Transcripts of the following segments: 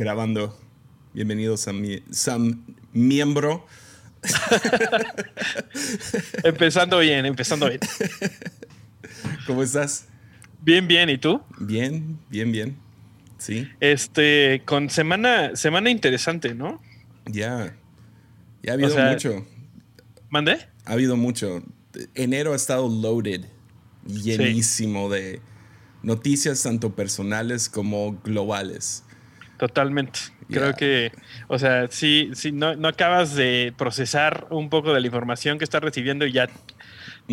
grabando. Bienvenidos a mi Sam miembro. empezando bien, empezando bien. ¿Cómo estás? Bien, bien. ¿Y tú? Bien, bien, bien. Sí. Este, con semana, semana interesante, ¿no? Ya. Ya ha habido mucho. ¿Mandé? Ha habido mucho. Enero ha estado loaded, llenísimo de noticias tanto personales como globales. Totalmente. Creo que, o sea, si, si no, no, acabas de procesar un poco de la información que estás recibiendo y ya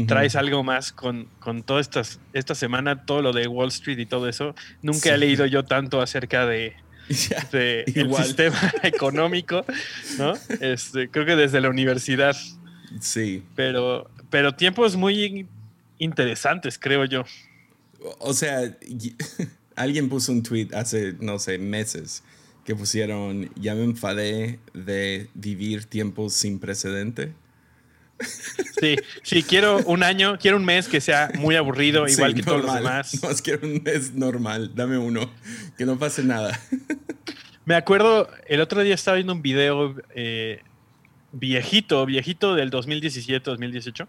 traes algo más con, con toda esta semana, todo lo de Wall Street y todo eso. Nunca he leído yo tanto acerca de, el sistema económico, ¿no? Este, creo que desde la universidad. Sí. Pero, pero tiempos muy interesantes, creo yo. O sea, alguien puso un tweet hace, no sé, meses que pusieron, ya me enfadé de vivir tiempos sin precedente. Sí, sí, quiero un año, quiero un mes que sea muy aburrido, igual que todos los demás. No, quiero un mes normal, dame uno, que no pase nada. Me acuerdo, el otro día estaba viendo un video eh, viejito, viejito del 2017-2018,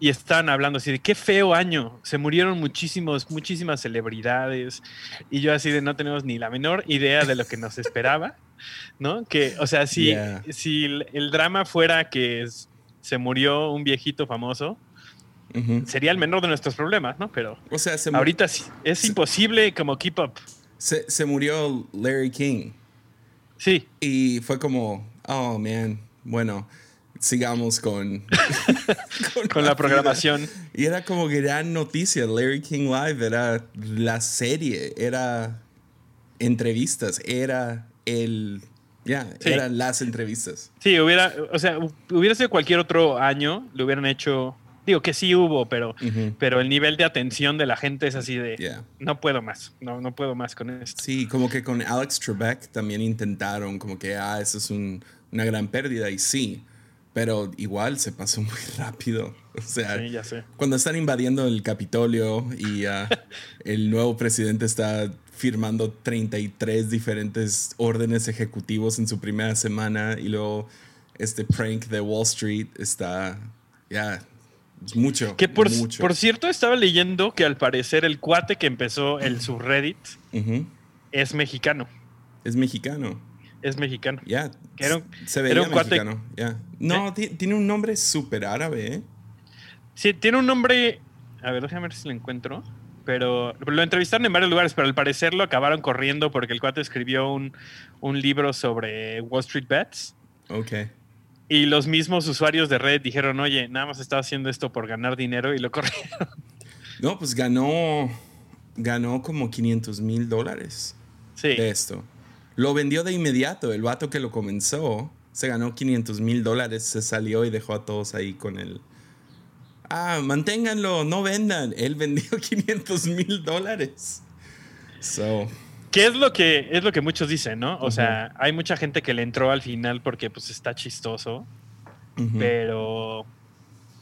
y estaban hablando así de qué feo año, se murieron muchísimos, muchísimas celebridades, y yo así de no tenemos ni la menor idea de lo que nos esperaba, ¿no? Que, o sea, si, si el drama fuera que se murió un viejito famoso, sería el menor de nuestros problemas, ¿no? Pero o sea, ahorita es imposible como keep up. Se, se murió Larry King. Sí. Y fue como, oh, man, bueno, sigamos con, con, la, programación. Y era como gran noticia. Larry King Live era la serie, era entrevistas, era el. Ya, eran las entrevistas. Sí, hubiera, o sea, hubiera sido cualquier otro año, lo hubieran hecho. Digo que sí hubo, pero, pero el nivel de atención de la gente es así de no puedo más, no, no puedo más con esto. Sí, como que con Alex Trebek también intentaron, como que ah, eso es un una gran pérdida y sí, pero igual se pasó muy rápido. O sea, cuando están invadiendo el Capitolio y ah, el nuevo presidente está firmando 33 diferentes órdenes ejecutivos en su primera semana y luego este prank de Wall Street está ya mucho. Que por, por cierto estaba leyendo que al parecer el cuate que empezó el subreddit es mexicano. Es mexicano es mexicano. Ya. se veía mexicano. No, tiene un nombre súper árabe, ¿eh? Sí, tiene un nombre. A ver, déjame ver si lo encuentro. Pero lo entrevistaron en varios lugares, pero al parecer lo acabaron corriendo porque el cuate escribió un, libro sobre Wall Street Bets. Ok. Y los mismos usuarios de red dijeron, oye, nada más estaba haciendo esto por ganar dinero y lo corrieron. No, pues ganó, ganó como 500 mil dólares sí. de esto. Lo vendió de inmediato. El vato que lo comenzó se ganó 500 mil dólares, se salió y dejó a todos ahí con él. Ah, manténganlo, no vendan. Él vendió 500 mil dólares. So. ¿Qué es lo que es lo que muchos dicen, no? O sea, hay mucha gente que le entró al final porque pues está chistoso. Pero.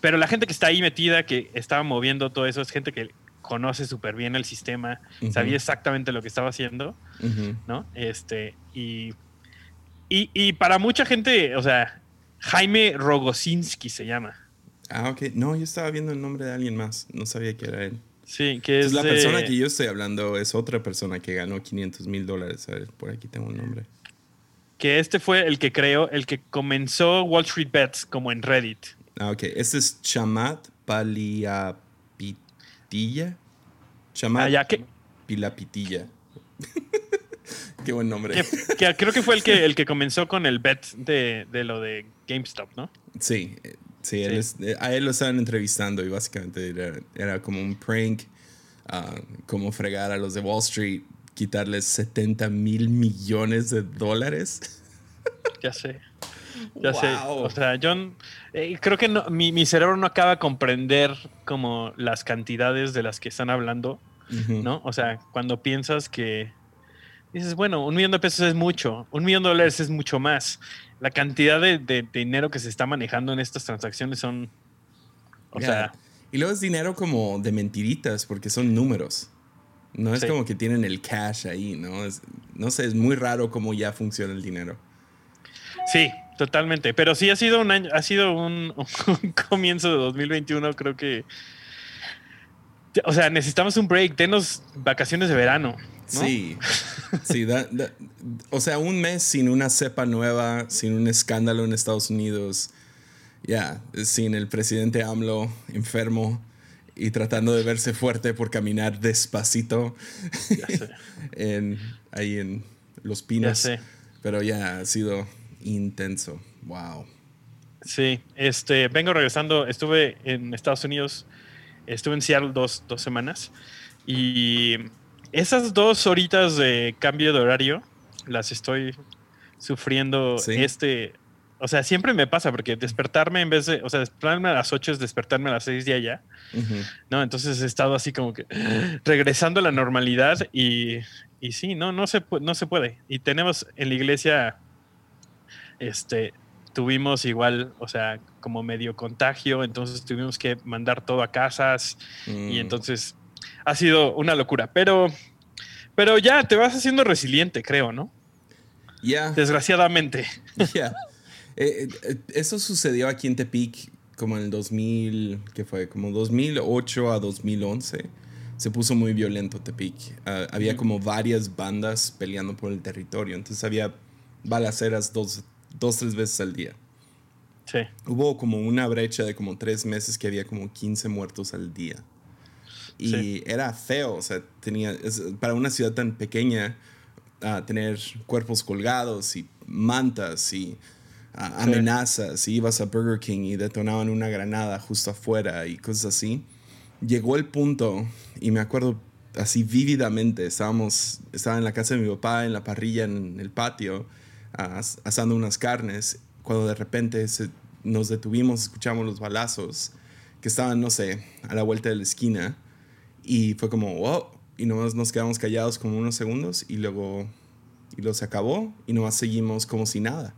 Pero la gente que está ahí metida, que estaba moviendo todo eso, es gente que conoce súper bien el sistema, sabía exactamente lo que estaba haciendo, ¿no? Este, y, y, para mucha gente, o sea, Jaime Rogosinski se llama. Ah, ok. No, yo estaba viendo el nombre de alguien más, no sabía que era él. Sí, que es. la persona que yo estoy hablando es otra persona que ganó 500 mil dólares. A ver, por aquí tengo un nombre. Que este fue el que creó, el que comenzó Wall Street Bets como en Reddit. Ah, ok. Este es Chamat Paliapitilla. Chama ah, ¿qué? Pilapitilla. Qué buen nombre. creo que fue el que, el que comenzó con el bet de, lo de GameStop, ¿no? Sí, sí, eh, a él lo estaban entrevistando y básicamente era, como un prank, ah, como fregar a los de Wall Street, quitarles 70 mil millones de dólares. Ya sé. Ya sé. O sea, John, eh, creo que mi, mi, cerebro no acaba de comprender como las cantidades de las que están hablando. ¿no? O sea, cuando piensas que dices, bueno, un millón de pesos es mucho, un millón de dólares es mucho más. La cantidad de, dinero que se está manejando en estas transacciones son, o sea... Y luego es dinero como de mentiritas, porque son números. No es como que tienen el cash ahí, ¿no? Es, no sé, es muy raro cómo ya funciona el dinero. Sí, totalmente. Pero sí ha sido un año, ha sido un, comienzo de 2021, creo que. O sea, necesitamos un break, denos vacaciones de verano. Sí, sí, o sea, un mes sin una cepa nueva, sin un escándalo en Estados Unidos, ya, sin el presidente AMLO enfermo y tratando de verse fuerte por caminar despacito en, ahí en Los Pinos. Pero ya ha sido intenso. Wow. Sí, este, vengo regresando. Estuve en Estados Unidos, estuve en Seattle dos, dos semanas y esas dos horitas de cambio de horario las estoy sufriendo este. O sea, siempre me pasa porque despertarme en vez de, o sea, despertarme a las 8 es despertarme a las 6 de allá. ¿No? Entonces he estado así como que regresando a la normalidad y, y sí, no, no se, no se puede. Y tenemos en la iglesia este, tuvimos igual, o sea, como medio contagio, entonces tuvimos que mandar todo a casas y mm. entonces ha sido una locura, pero, pero ya te vas haciendo resiliente, creo, ¿no? Ya. Desgraciadamente. Ya. Eh, eh, eso sucedió aquí en Tepic como en el 2000, ¿qué fue? Como 2008 a 2011. Se puso muy violento Tepic. Ah, había como varias bandas peleando por el territorio, entonces había balaceras dos, dos, tres veces al día. Sí. Hubo como una brecha de como tres meses que había como 15 muertos al día. Y era feo, o sea, tenía, para una ciudad tan pequeña, uh, tener cuerpos colgados y mantas y amenazas. Y ibas a Burger King y detonaban una granada justo afuera y cosas así. Llegó el punto, y me acuerdo así vívidamente, estábamos, estaba en la casa de mi papá, en la parrilla, en el patio asando unas carnes, cuando de repente nos detuvimos, escuchamos los balazos que estaban, no sé, a la vuelta de la esquina y fue como, wow, y nomás nos quedamos callados como unos segundos y luego, y luego se acabó y nomás seguimos como si nada.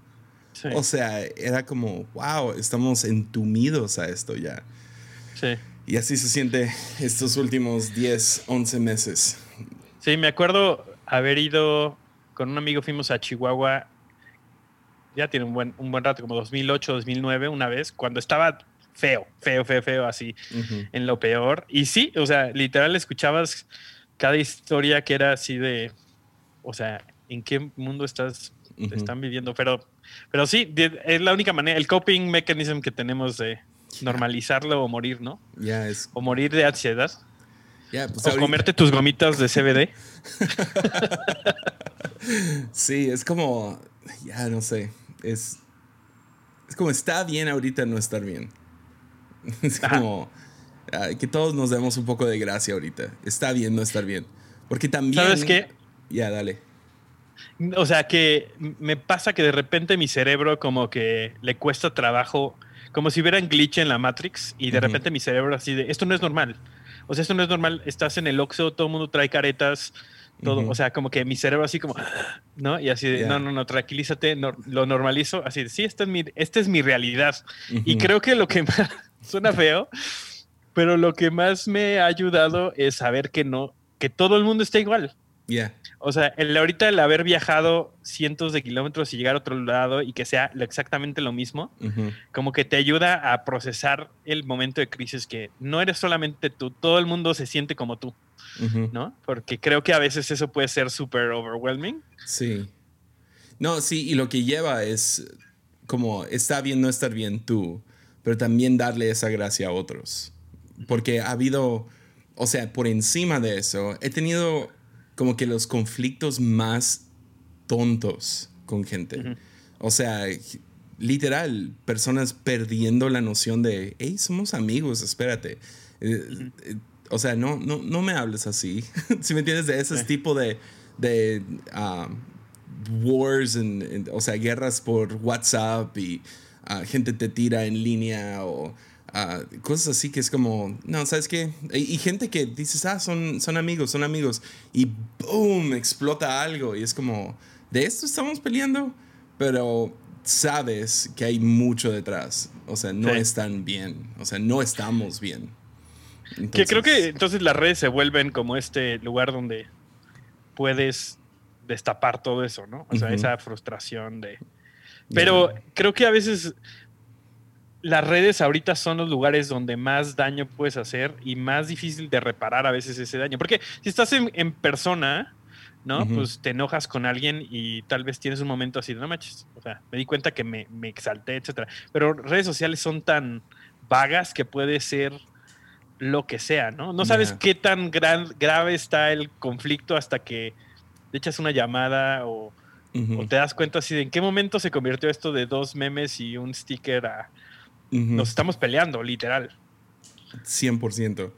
O sea, era como, wow, estamos entumidos a esto ya. Sí. Y así se siente estos últimos 10, 11 meses. Sí, me acuerdo haber ido con un amigo, fuimos a Chihuahua ya tiene un buen, un buen rato, como 2008, 2009, una vez, cuando estaba feo, feo, feo, feo, así, en lo peor. Y sí, o sea, literal escuchabas cada historia que era así de, o sea, ¿en qué mundo estás, están viviendo? Pero, pero sí, es la única manera, el coping mechanism que tenemos de normalizarlo o morir, ¿no? Ya es. O morir de ansiedad. Pues o comerte tus gomitas de CBD. sí, es como, ya no sé es, es como está bien ahorita no estar bien. Es como que todos nos demos un poco de gracia ahorita. Está bien no estar bien. Porque también... ¿Sabes qué? Ya, dale. O sea, que me pasa que de repente mi cerebro como que le cuesta trabajo, como si hubiera un glitch en la Matrix y de repente mi cerebro así de, esto no es normal. O sea, esto no es normal. Estás en el Oxxo, todo el mundo trae caretas, todo, o sea, como que mi cerebro así como, ¿no? Y así de, no, no, no, tranquilízate, lo normalizo, así de, sí, esta es mi, esta es mi realidad. Y creo que lo que más, suena feo, pero lo que más me ha ayudado es saber que no, que todo el mundo está igual. Yeah. O sea, el, ahorita el haber viajado cientos de kilómetros y llegar a otro lado y que sea exactamente lo mismo, como que te ayuda a procesar el momento de crisis que no eres solamente tú, todo el mundo se siente como tú, ¿no? Porque creo que a veces eso puede ser súper overwhelming. Sí. No, sí, y lo que lleva es como está bien no estar bien tú, pero también darle esa gracia a otros. Porque ha habido, o sea, por encima de eso, he tenido como que los conflictos más tontos con gente. O sea, literal, personas perdiendo la noción de, hey, somos amigos, espérate. Eh, o sea, no, no, no me hables así. si me entiendes, de ese tipo de, de ah, wars, o sea, guerras por WhatsApp y ah, gente te tira en línea o cosas así que es como, no, ¿sabes qué? Y, gente que dices, ah, son, son amigos, son amigos, y ¡boom! explota algo, y es como, de esto estamos peleando, pero sabes que hay mucho detrás, o sea, no están bien, o sea, no estamos bien. Que creo que entonces las redes se vuelven como este lugar donde puedes destapar todo eso, ¿no? O sea, esa frustración de... Pero creo que a veces las redes ahorita son los lugares donde más daño puedes hacer y más difícil de reparar a veces ese daño. Porque si estás en, persona, ¿no? Pues te enojas con alguien y tal vez tienes un momento así de no manches. O sea, me di cuenta que me, me exalté, etcétera. Pero redes sociales son tan vagas que puede ser lo que sea, ¿no? No sabes qué tan gran, grave está el conflicto hasta que le echas una llamada o, o, te das cuenta así de en qué momento se convirtió esto de dos memes y un sticker a nos estamos peleando, literal. 100%.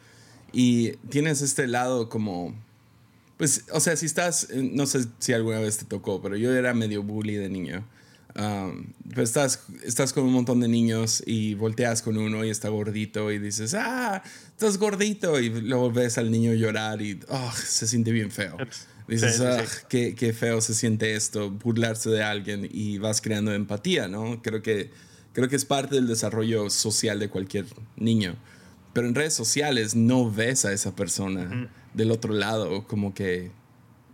Y tienes este lado como... Pues, o sea, si estás, no sé si alguna vez te tocó, pero yo era medio bully de niño. Um, pues estás, estás con un montón de niños y volteas con uno y está gordito y dices, ah, estás gordito y luego ves al niño llorar y oh, se siente bien feo. Dices, ah, Qué, qué, feo se siente esto, burlarse de alguien y vas creando empatía, ¿no? Creo que Creo que es parte del desarrollo social de cualquier niño. Pero en redes sociales no ves a esa persona del otro lado como que,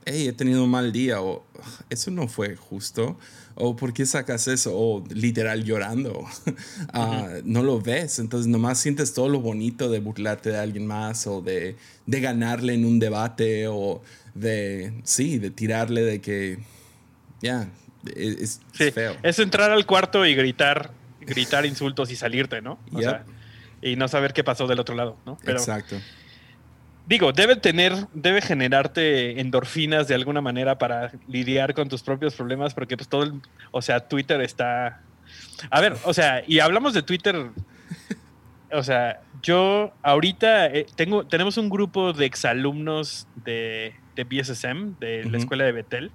hey, he tenido un mal día o eso no fue justo o por qué sacas eso o literal llorando. Ah, no lo ves, entonces nomás sientes todo lo bonito de burlarte de alguien más o de, de ganarle en un debate o de, sí, de tirarle de que, ya, es, feo. Es entrar al cuarto y gritar gritar insultos y salirte, ¿no? O sea, y no saber qué pasó del otro lado, ¿no? Exacto. Digo, debe tener, debe generarte endorfinas de alguna manera para lidiar con tus propios problemas, porque pues todo el, o sea, Twitter está... A ver, o sea, y hablamos de Twitter, o sea, yo ahorita eh, tengo, tenemos un grupo de exalumnos de, de BSSM, de la escuela de Betel.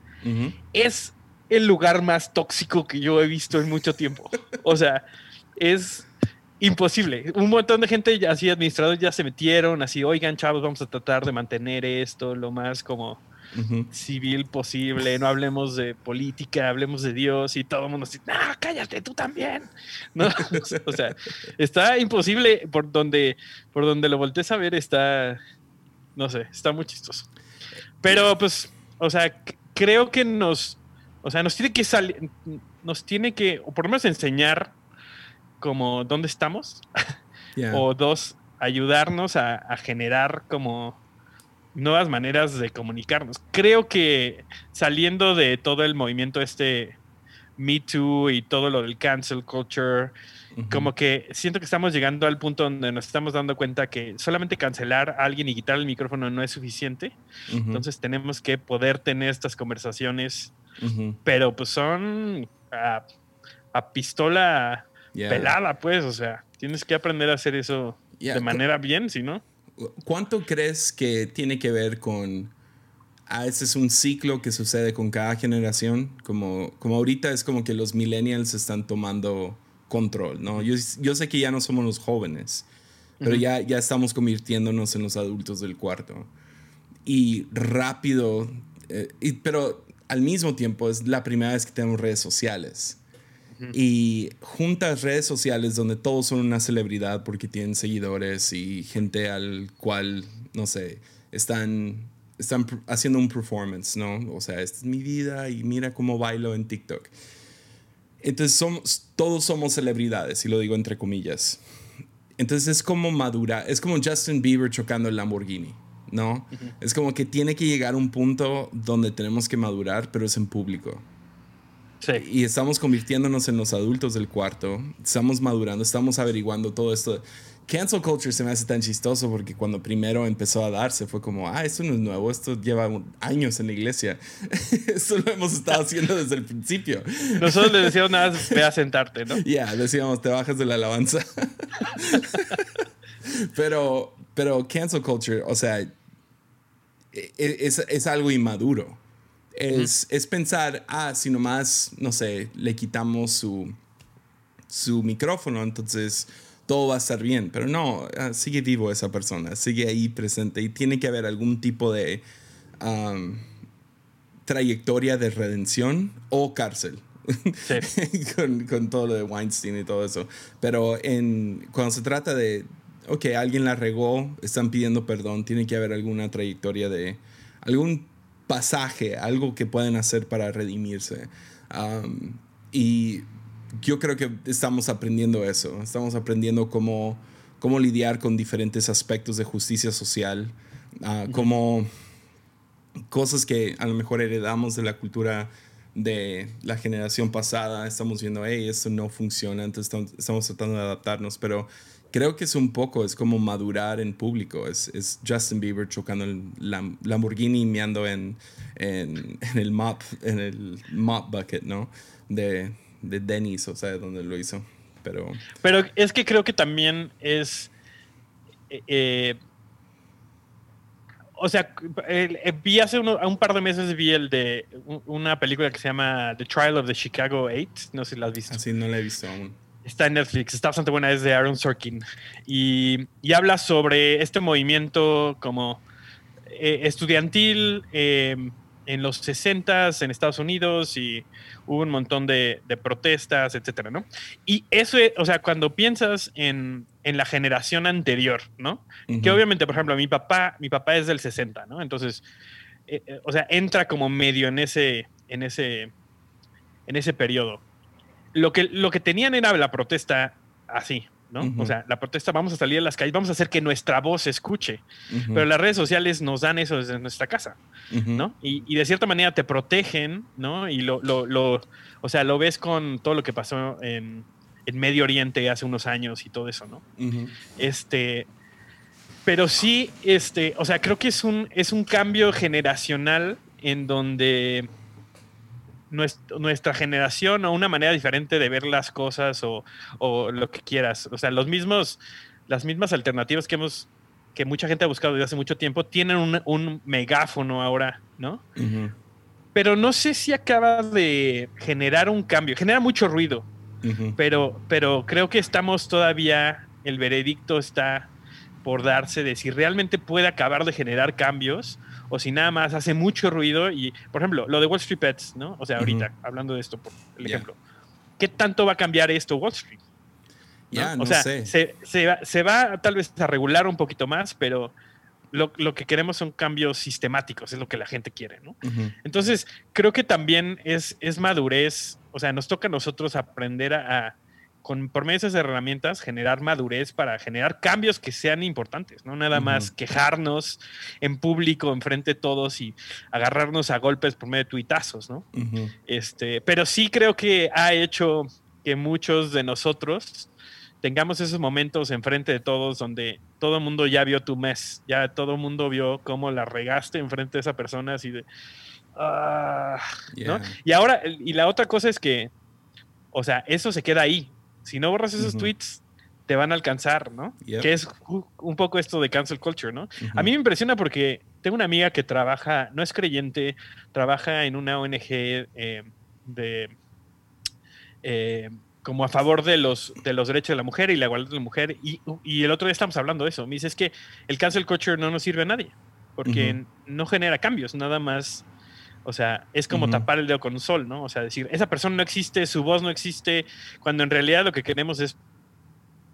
Es el lugar más tóxico que yo he visto en mucho tiempo. O sea, es imposible. Un montón de gente, así administradores, ya se metieron, así, oigan, chavos, vamos a tratar de mantener esto lo más como civil posible, no hablemos de política, hablemos de Dios y todo el mundo así, no, cállate, tú también. ¿No? o sea, está imposible por donde, por donde lo voltees a ver, está, no sé, está muy chistoso. Pero pues, o sea, creo que nos o sea, nos tiene que salir, nos tiene que, o por lo menos enseñar como dónde estamos. o dos, ayudarnos a, generar como nuevas maneras de comunicarnos. Creo que saliendo de todo el movimiento este Me Too y todo lo del cancel culture, como que siento que estamos llegando al punto donde nos estamos dando cuenta que solamente cancelar a alguien y quitar el micrófono no es suficiente. Entonces tenemos que poder tener estas conversaciones pero pues son a, pistola pelada, pues, o sea, tienes que aprender a hacer eso de manera bien, si no. ¿Cuánto crees que tiene que ver con... Ah, ese es un ciclo que sucede con cada generación, como, como ahorita es como que los millennials están tomando control, ¿no? Yo, yo sé que ya no somos los jóvenes, pero ya, ya estamos convirtiéndonos en los adultos del cuarto. Y rápido, eh, y, pero al mismo tiempo es la primera vez que tenemos redes sociales. Y juntas redes sociales donde todos son una celebridad porque tienen seguidores y gente al cual, no sé, están, están haciendo un performance, ¿no? O sea, esta es mi vida y mira cómo bailo en TikTok. Entonces somos, todos somos celebridades, y lo digo entre comillas. Entonces es como madura, es como Justin Bieber chocando el Lamborghini. ¿no? Es como que tiene que llegar un punto donde tenemos que madurar, pero es en público. Sí. Y estamos convirtiéndonos en los adultos del cuarto, estamos madurando, estamos averiguando todo esto. Cancel culture se me hace tan chistoso porque cuando primero empezó a darse fue como, ah, esto no es nuevo, esto lleva años en la iglesia. esto lo hemos estado haciendo desde el principio. Nosotros le decíamos nada, ve a sentarte, ¿no? Ya, decíamos, te bajas de la alabanza. pero, pero cancel culture, o sea, e, e, es, es algo inmaduro. Es, es, pensar, ah, si nomás, no sé, le quitamos su, su micrófono, entonces todo va a estar bien. Pero no, ah, sigue vivo esa persona, sigue ahí presente y tiene que haber algún tipo de trayectoria de redención o cárcel. con, con, todo lo de Weinstein y todo eso. Pero en, cuando se trata de ok, alguien la regó, están pidiendo perdón, tiene que haber alguna trayectoria de algún pasaje, algo que pueden hacer para redimirse. y yo creo que estamos aprendiendo eso, estamos aprendiendo cómo, cómo lidiar con diferentes aspectos de justicia social, uh, cómo cosas que a lo mejor heredamos de la cultura de la generación pasada, estamos viendo, hey, esto no funciona, entonces estamos, tratando de adaptarnos, pero creo que es un poco, es como madurar en público, es, es Justin Bieber chocando el Lamborghini meando en, en, en, el mop, en el mop bucket, ¿no? De, de Dennis, o sea, donde lo hizo, pero... Pero es que creo que también es... Eh, eh o sea, eh, vi hace un par de meses vi el de una película que se llama The Trial of the Chicago Eight. No sé si la has visto. Así no la he visto aún. Está en Netflix, está bastante buena, es de Aaron Sorkin. Y, y habla sobre este movimiento como eh, estudiantil eh, en los 60 en Estados Unidos y hubo un montón de, de, protestas, etcétera, ¿no? Y eso, o sea, cuando piensas en, en la generación anterior, ¿no? Que obviamente, por ejemplo, mi papá, mi papá es del 60, ¿no? Entonces, eh, eh, o sea, entra como medio en ese, en ese, en ese periodo. Lo que, lo que tenían era la protesta así, ¿no? O sea, la protesta, vamos a salir a las calles, vamos a hacer que nuestra voz se escuche. Pero las redes sociales nos dan eso desde nuestra casa, ¿no? Y, y, de cierta manera te protegen, ¿no? Y lo, lo, lo, o sea, lo ves con todo lo que pasó en, en Medio Oriente hace unos años y todo eso, ¿no? Este, pero sí, este, o sea, creo que es un, es un cambio generacional en donde nuestra, generación o una manera diferente de ver las cosas o, lo que quieras, o sea, los mismos, las mismas alternativas que hemos que mucha gente ha buscado desde hace mucho tiempo, tienen un, megáfono ahora, ¿no? Pero no sé si acaba de generar un cambio, genera mucho ruido, pero, pero creo que estamos todavía, el veredicto está por darse de si realmente puede acabar de generar cambios o si nada más hace mucho ruido y, por ejemplo, lo de Wall Street Pets, ¿no? O sea, ahorita, hablando de esto, por el ejemplo, ¿qué tanto va a cambiar esto Wall Street? Ya, o sea, Se, se, va, tal vez a regular un poquito más, pero lo, lo, que queremos son cambios sistemáticos, es lo que la gente quiere, ¿no? Entonces, creo que también es, es madurez o sea, nos toca a nosotros aprender a, con, por medio de esas herramientas, generar madurez para generar cambios que sean importantes, no nada más quejarnos en público, enfrente de todos y agarrarnos a golpes por medio de tuitazos, ¿no? este, pero sí creo que ha hecho que muchos de nosotros tengamos esos momentos enfrente de todos donde todo el mundo ya vio tu mes, ya todo el mundo vio cómo la regaste enfrente de esa persona, así de Ah, y ahora, y la otra cosa es que, o sea, eso se queda ahí. Si no borras esos tweets, te van a alcanzar, ¿no? Que es un poco esto de cancel culture, ¿no? A mí me impresiona porque tengo una amiga que trabaja, no es creyente, trabaja en una ONG eh, de... Eh, como a favor de los, de los derechos de la mujer y la igualdad de la mujer. Y, y, el otro día estamos hablando de eso. Me dice, es que el cancel culture no nos sirve a nadie, porque no genera cambios, nada más o sea, es como tapar el dedo con un sol, ¿no? O sea, decir, esa persona no existe, su voz no existe, cuando en realidad lo que queremos es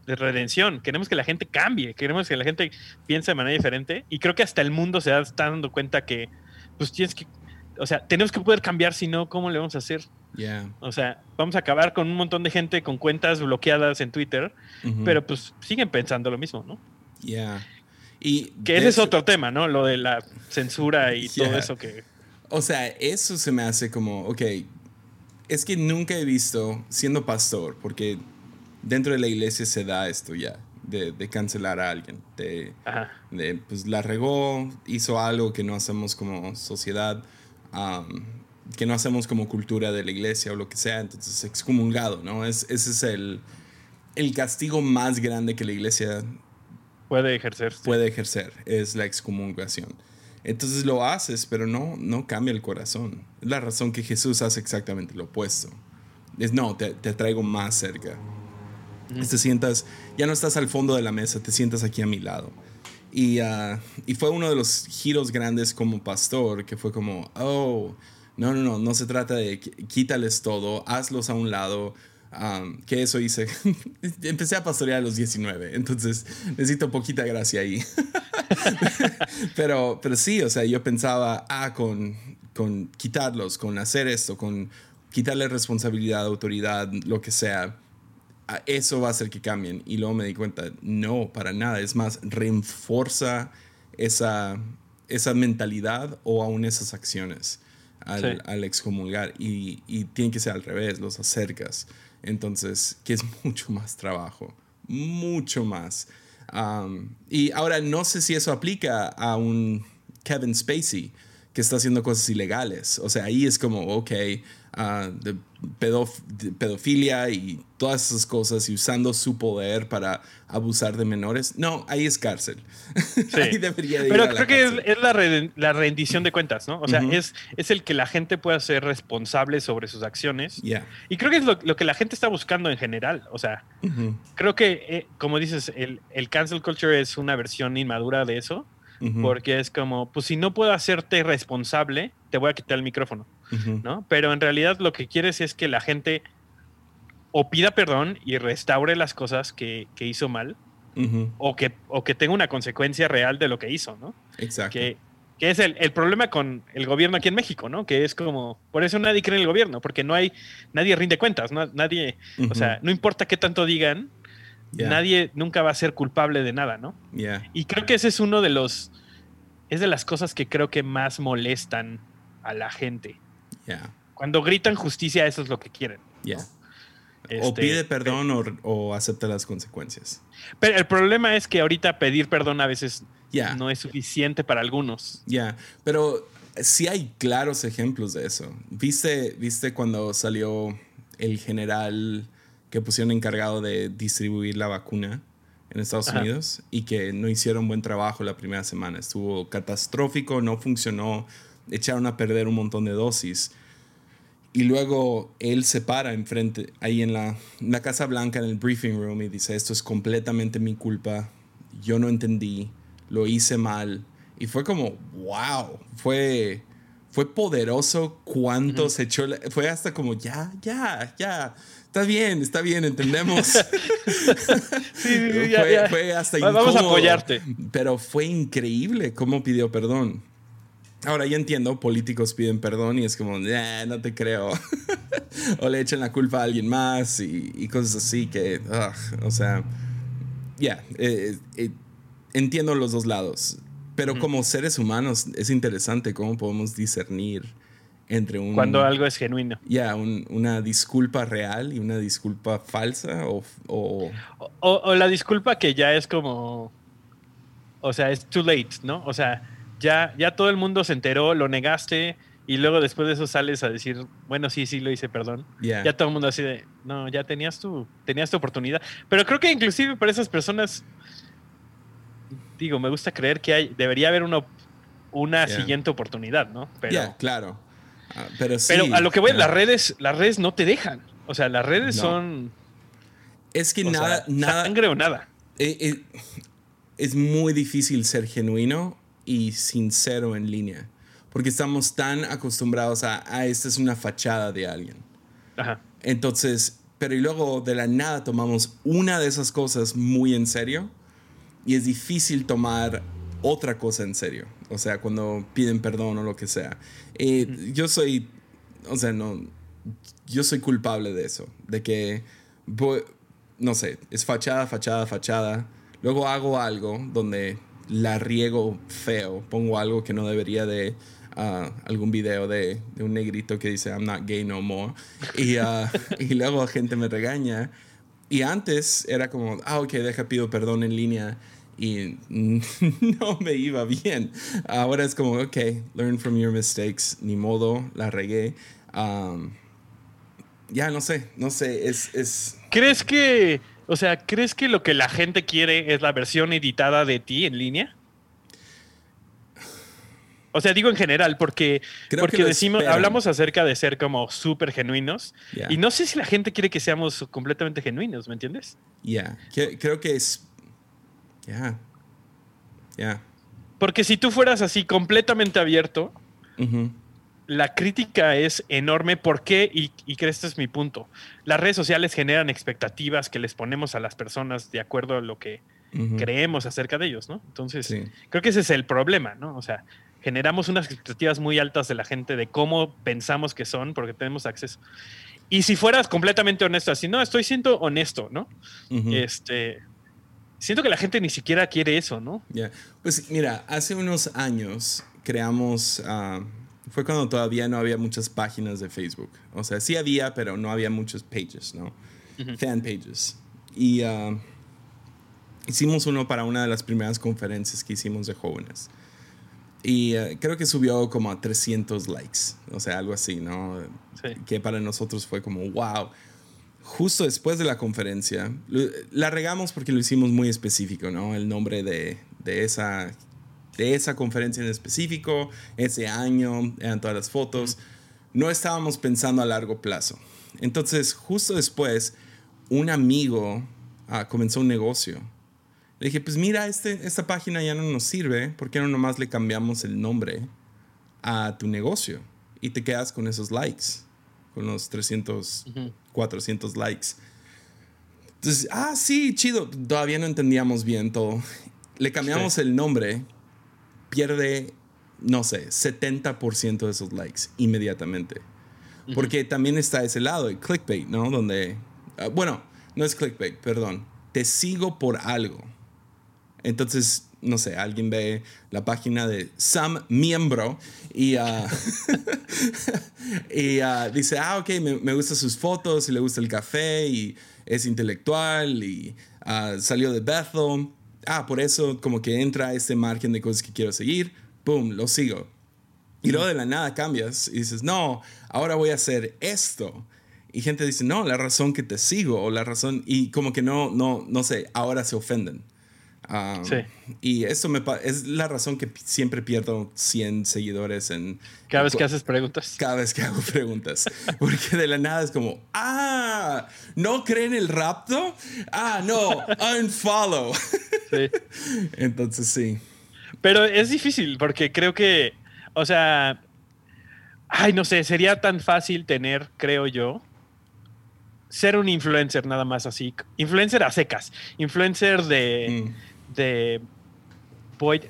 de redención. Queremos que la gente cambie, queremos que la gente piense de manera diferente. Y creo que hasta el mundo se está dando cuenta que, pues tienes que, o sea, tenemos que poder cambiar, si no, ¿cómo le vamos a hacer? O sea, vamos a acabar con un montón de gente con cuentas bloqueadas en Twitter, pero pues siguen pensando lo mismo, ¿no? Yeah. Y que ese es otro tema, ¿no? Lo de la censura y todo eso que o sea, eso se me hace como, ok, es que nunca he visto, siendo pastor, porque dentro de la iglesia se da esto ya, de, cancelar a alguien, de, de, pues la regó, hizo algo que no hacemos como sociedad, que no hacemos como cultura de la iglesia o lo que sea, entonces excomulgado, ¿no? Es, ese es el, el castigo más grande que la iglesia puede ejercer. Puede ejercer, es la excomulgación. Entonces lo haces, pero no, no cambia el corazón. Es la razón que Jesús hace exactamente lo opuesto. Es no, te, te traigo más cerca. Te sientas, ya no estás al fondo de la mesa, te sientas aquí a mi lado. Y, ah, y fue uno de los giros grandes como pastor, que fue como, oh, no, no, no, no se trata de quítales todo, hazlos a un lado, Um, que eso hice. Empecé a pastorear a los 19, entonces necesito poquita gracia ahí. pero, pero sí, o sea, yo pensaba, ah, con, con quitarlos, con hacer esto, con quitarle responsabilidad, autoridad, lo que sea, eso va a hacer que cambien. Y luego me di cuenta, no, para nada. Es más, refuerza esa, esa mentalidad o aún esas acciones al, excomulgar. Y, y, tiene que ser al revés, los acercas. Entonces, que es mucho más trabajo, mucho más. y ahora no sé si eso aplica a un Kevin Spacey que está haciendo cosas ilegales. O sea, ahí es como, ok, uh, de, pedofilia y todas esas cosas y usando su poder para abusar de menores. No, ahí es cárcel. ahí debería Pero creo que es, la, rendición de cuentas, ¿no? O sea, es, es el que la gente pueda ser responsable sobre sus acciones. Y creo que es lo, que la gente está buscando en general. O sea, creo que, eh, como dices, el, el cancel culture es una versión inmadura de eso. Porque es como, pues si no puedo hacerte responsable, te voy a quitar el micrófono. ¿No? Pero en realidad lo que quieres es que la gente o pida perdón y restaure las cosas que, hizo mal, o, que, o que tenga una consecuencia real de lo que hizo, ¿no? Exacto. Que, es el, problema con el gobierno aquí en México, ¿no? Que es como, por eso nadie cree en el gobierno, porque no hay, nadie rinde cuentas, nadie, o sea, no importa qué tanto digan, nadie nunca va a ser culpable de nada, ¿no? Y creo que ese es uno de los, es de las cosas que creo que más molestan a la gente. Cuando gritan justicia, eso es lo que quieren. o este, pide perdón o, acepta las consecuencias. Pero el problema es que ahorita pedir perdón a veces no es suficiente para algunos. Ya, pero sí hay claros ejemplos de eso. ¿Viste, ¿Viste cuando salió el general que pusieron encargado de distribuir la vacuna en Estados Unidos y que no hicieron buen trabajo la primera semana? Estuvo catastrófico, no funcionó echaron a perder un montón de dosis. Y luego él se para enfrente, ahí en la, la Casa Blanca, en el briefing room, y dice, esto es completamente mi culpa, yo no entendí, lo hice mal. Y fue como, wow, fue, fue poderoso cuánto se echó, fue hasta como, ya, ya, ya, está bien, está bien, entendemos. sí, fue, fue, hasta Vamos a apoyarte. Pero fue increíble cómo pidió perdón. Ahora ya entiendo, políticos piden perdón y es como, no te creo. o le echan la culpa a alguien más y, cosas así que, o sea, ya, eh, eh, entiendo los dos lados. Pero como seres humanos es interesante cómo podemos discernir entre un... Cuando algo es genuino. Ya, una disculpa real y una disculpa falsa o o, o la disculpa que ya es como... O sea, es too late, ¿no? O sea ya, ya todo el mundo se enteró, lo negaste y luego después de eso sales a decir, bueno, sí, sí, lo hice, perdón. Ya todo el mundo así de, no, ya tenías tu, tenías tu oportunidad. Pero creo que inclusive para esas personas, digo, me gusta creer que hay, debería haber una, una siguiente oportunidad, ¿no? Pero, claro. Ah, pero, sí, pero a lo que voy, las redes, las redes no te dejan. O sea, las redes son. Es que nada, nada. Sangre o nada. Eh, eh, es muy difícil ser genuino y sincero en línea. Porque estamos tan acostumbrados a, ah, esta es una fachada de alguien. Entonces, pero y luego de la nada tomamos una de esas cosas muy en serio y es difícil tomar otra cosa en serio. O sea, cuando piden perdón o lo que sea. Eh, yo soy, o sea, no, yo soy culpable de eso, de que, no sé, es fachada, fachada, fachada. Luego hago algo donde la riego feo, pongo algo que no debería de, ah, algún video de, un negrito que dice I'm not gay no more y, uh, y luego gente me regaña y antes era como, ah, ok, deja, pido perdón en línea y no me iba bien. Ahora es como, ok, learn from your mistakes, ni modo, la regué. Um, ya, no sé, no sé, es, es... ¿Crees que o sea, ¿crees que lo que la gente quiere es la versión editada de ti en línea? O sea, digo en general, porque, porque decimos, hablamos acerca de ser como súper genuinos. Y no sé si la gente quiere que seamos completamente genuinos, ¿me entiendes? Ya, creo que es. Ya. Ya. Porque si tú fueras así completamente abierto, la crítica es enorme. ¿Por qué? Y, y que este es mi punto. Las redes sociales generan expectativas que les ponemos a las personas de acuerdo a lo que creemos acerca de ellos, ¿no? Entonces, creo que ese es el problema, ¿no? O sea, generamos unas expectativas muy altas de la gente de cómo pensamos que son porque tenemos acceso. Y si fueras completamente honesto, así, no, estoy siendo honesto, ¿no? Este, siento que la gente ni siquiera quiere eso, ¿no? Ya, Pues mira, hace unos años creamos, ah, fue cuando todavía no había muchas páginas de Facebook. O sea, sí había, pero no había muchos pages, ¿no? Fan pages. Y uh, hicimos uno para una de las primeras conferencias que hicimos de jóvenes. Y eh, creo que subió como a 300 likes, o sea, algo así, ¿no? Que para nosotros fue como, wow. Justo después de la conferencia, la regamos porque lo hicimos muy específico, ¿no? El nombre de, de, esa, de esa conferencia en específico, ese año, eran todas las fotos. No estábamos pensando a largo plazo. Entonces, justo después, un amigo ah, comenzó un negocio le dije, pues mira, este, esta página ya no nos sirve, ¿por qué no nomás le cambiamos el nombre a tu negocio? Y te quedas con esos likes, con los 300, 400 likes. Entonces, ah, sí, chido. Todavía no entendíamos bien todo. Le cambiamos el nombre, pierde, no sé, 70% de esos likes inmediatamente. Porque también está ese lado, el clickbait, ¿no? Donde, ah, bueno, no es clickbait, perdón. Te sigo por algo. Entonces, no sé, alguien ve la página de Sam Miembro y, ah, y ah, dice, ah, ok, me, me, gustan sus fotos y le gusta el café y es intelectual y uh, salió de Bethel. Ah, por eso como que entra este margen de cosas que quiero seguir. ¡Pum! Lo sigo. Y luego de la nada cambias y dices, no, ahora voy a hacer esto. Y gente dice, no, la razón que te sigo o la razón, y como que no, no, no sé, ahora se ofenden sí. Y eso me es la razón que siempre pierdo 100 seguidores en... Cada vez que haces preguntas. Cada vez que hago preguntas. Porque de la nada es como, ah, ¿no creen el rapto? Ah, no, unfollow. Sí. Entonces sí. Pero es difícil porque creo que, o sea, ay, no sé, sería tan fácil tener, creo yo, ser un influencer nada más así. Influencer a secas. Influencer de... Mm de,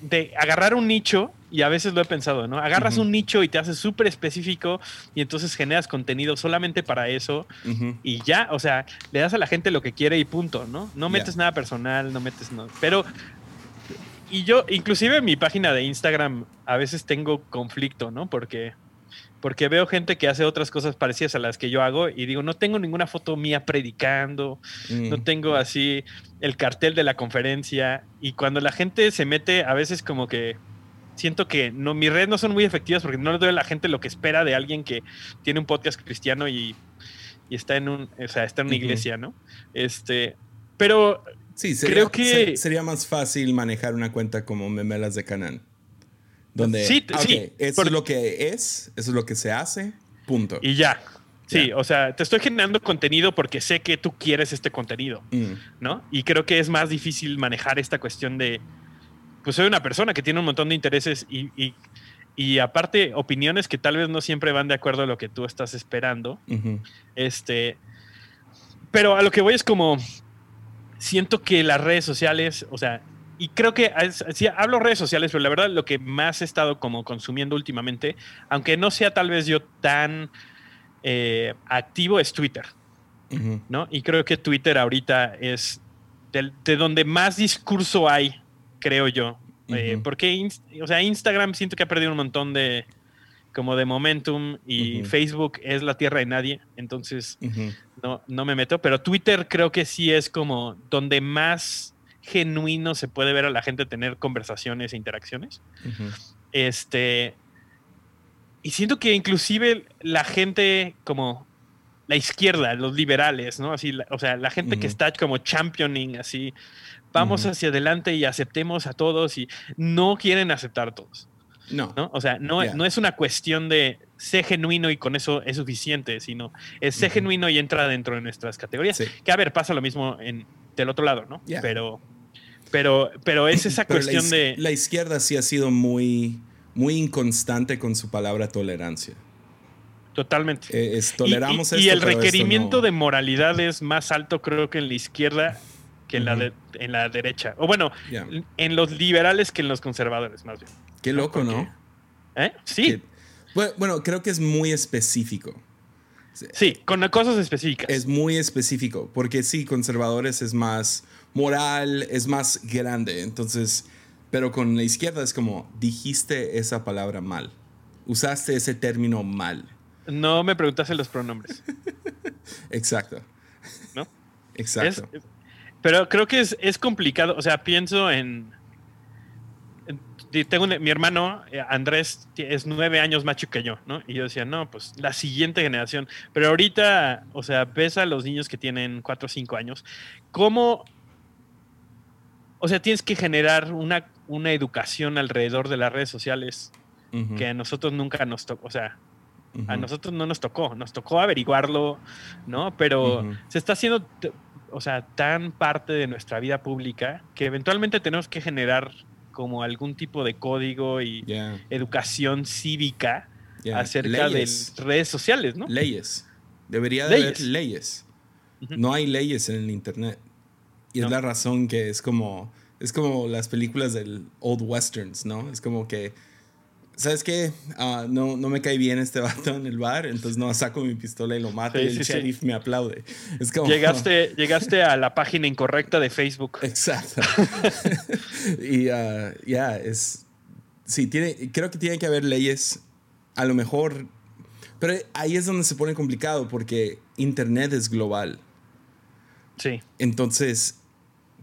de agarrar un nicho, y a veces lo he pensado, ¿no? Agarras un nicho y te haces súper específico y entonces generas contenido solamente para eso y ya, o sea, le das a la gente lo que quiere y punto, ¿no? No metes nada personal, no metes nada. Pero, y yo, inclusive en mi página de Instagram, a veces tengo conflicto, ¿no? Porque porque veo gente que hace otras cosas parecidas a las que yo hago y digo, no tengo ninguna foto mía predicando, no mm. tengo así el cartel de la conferencia y cuando la gente se mete, a veces como que siento que no, mis redes no son muy efectivas porque no le doy a la gente lo que espera de alguien que tiene un podcast cristiano y, está en un, o sea, está en una iglesia, ¿no? Este, pero sí, creo que sería más fácil manejar una cuenta como Memelas de Canán. Donde, sí, sí, eso es lo que es, eso es lo que se hace, punto. Y ya. Sí, o sea, te estoy generando contenido porque sé que tú quieres este contenido, mm. ¿no? Y creo que es más difícil manejar esta cuestión de, pues soy una persona que tiene un montón de intereses y, y, aparte opiniones que tal vez no siempre van de acuerdo a lo que tú estás esperando. Este, pero a lo que voy es como, siento que las redes sociales, o sea, y creo que sí, hablo redes sociales, pero la verdad lo que más he estado como consumiendo últimamente, aunque no sea tal vez yo tan eh, activo, es Twitter. ¿no? Y creo que Twitter ahorita es de, donde más discurso hay, creo yo. Eh, porque, o sea, Instagram siento que ha perdido un montón de como de momentum y Facebook es la tierra de nadie, entonces no, no me meto, pero Twitter creo que sí es como donde más genuino se puede ver a la gente tener conversaciones e interacciones. Este. Y siento que inclusive la gente como la izquierda, los liberales, ¿no? Así, o sea, la gente que está como championing, así, vamos hacia adelante y aceptemos a todos y no quieren aceptar a todos. No. O sea, no, no es una cuestión de ser genuino y con eso es suficiente, sino es ser genuino y entra dentro de nuestras categorías. Que a ver, pasa lo mismo en, del otro lado, ¿no? Pero, pero, pero es esa cuestión de... La izquierda sí ha sido muy, muy inconstante con su palabra tolerancia. Totalmente. Eh, es, toleramos y, y, el requerimiento de moralidad es más alto, creo que en la izquierda que en, la, en la derecha. O bueno, en los liberales que en los conservadores, más bien. Qué loco, ¿no? ¿Eh? Sí. bueno, creo que es muy específico. Sí, con cosas específicas. Es muy específico, porque sí, conservadores es más moral, es más grande. Entonces, pero con la izquierda es como, dijiste esa palabra mal. Usaste ese término mal. No me preguntaste los pronombres. Exacto. ¿No? Exacto. Pero creo que es, es, complicado. O sea, pienso en. tengo mi hermano eh, Andrés es nueve años más chico que yo, ¿no? Y yo decía, no, pues la siguiente generación. Pero ahorita, o sea, ves a los niños que tienen cuatro o cinco años, ¿cómo o sea, tienes que generar una, una educación alrededor de las redes sociales que a nosotros nunca nos tocó. O sea, a nosotros no nos tocó. Nos tocó averiguarlo, ¿no? Pero se está haciendo, o sea, tan parte de nuestra vida pública que eventualmente tenemos que generar como algún tipo de código y educación cívica acerca de redes sociales, ¿no? Leyes. Debería de haber leyes. No hay leyes en el Internet. Y es la razón que es como. Es como las películas del Old Westerns, ¿no? Es como que. ¿Sabes qué? Ah, no, no me cae bien este vato en el bar, entonces no saco mi pistola y lo mato y el sheriff me aplaude. Es como, llegaste, llegaste a la página incorrecta de Facebook. Exacto. y ah, ya, es. Sí, tiene, creo que tiene que haber leyes. A lo mejor. Pero ahí es donde se pone complicado porque Internet es global. Sí. Entonces,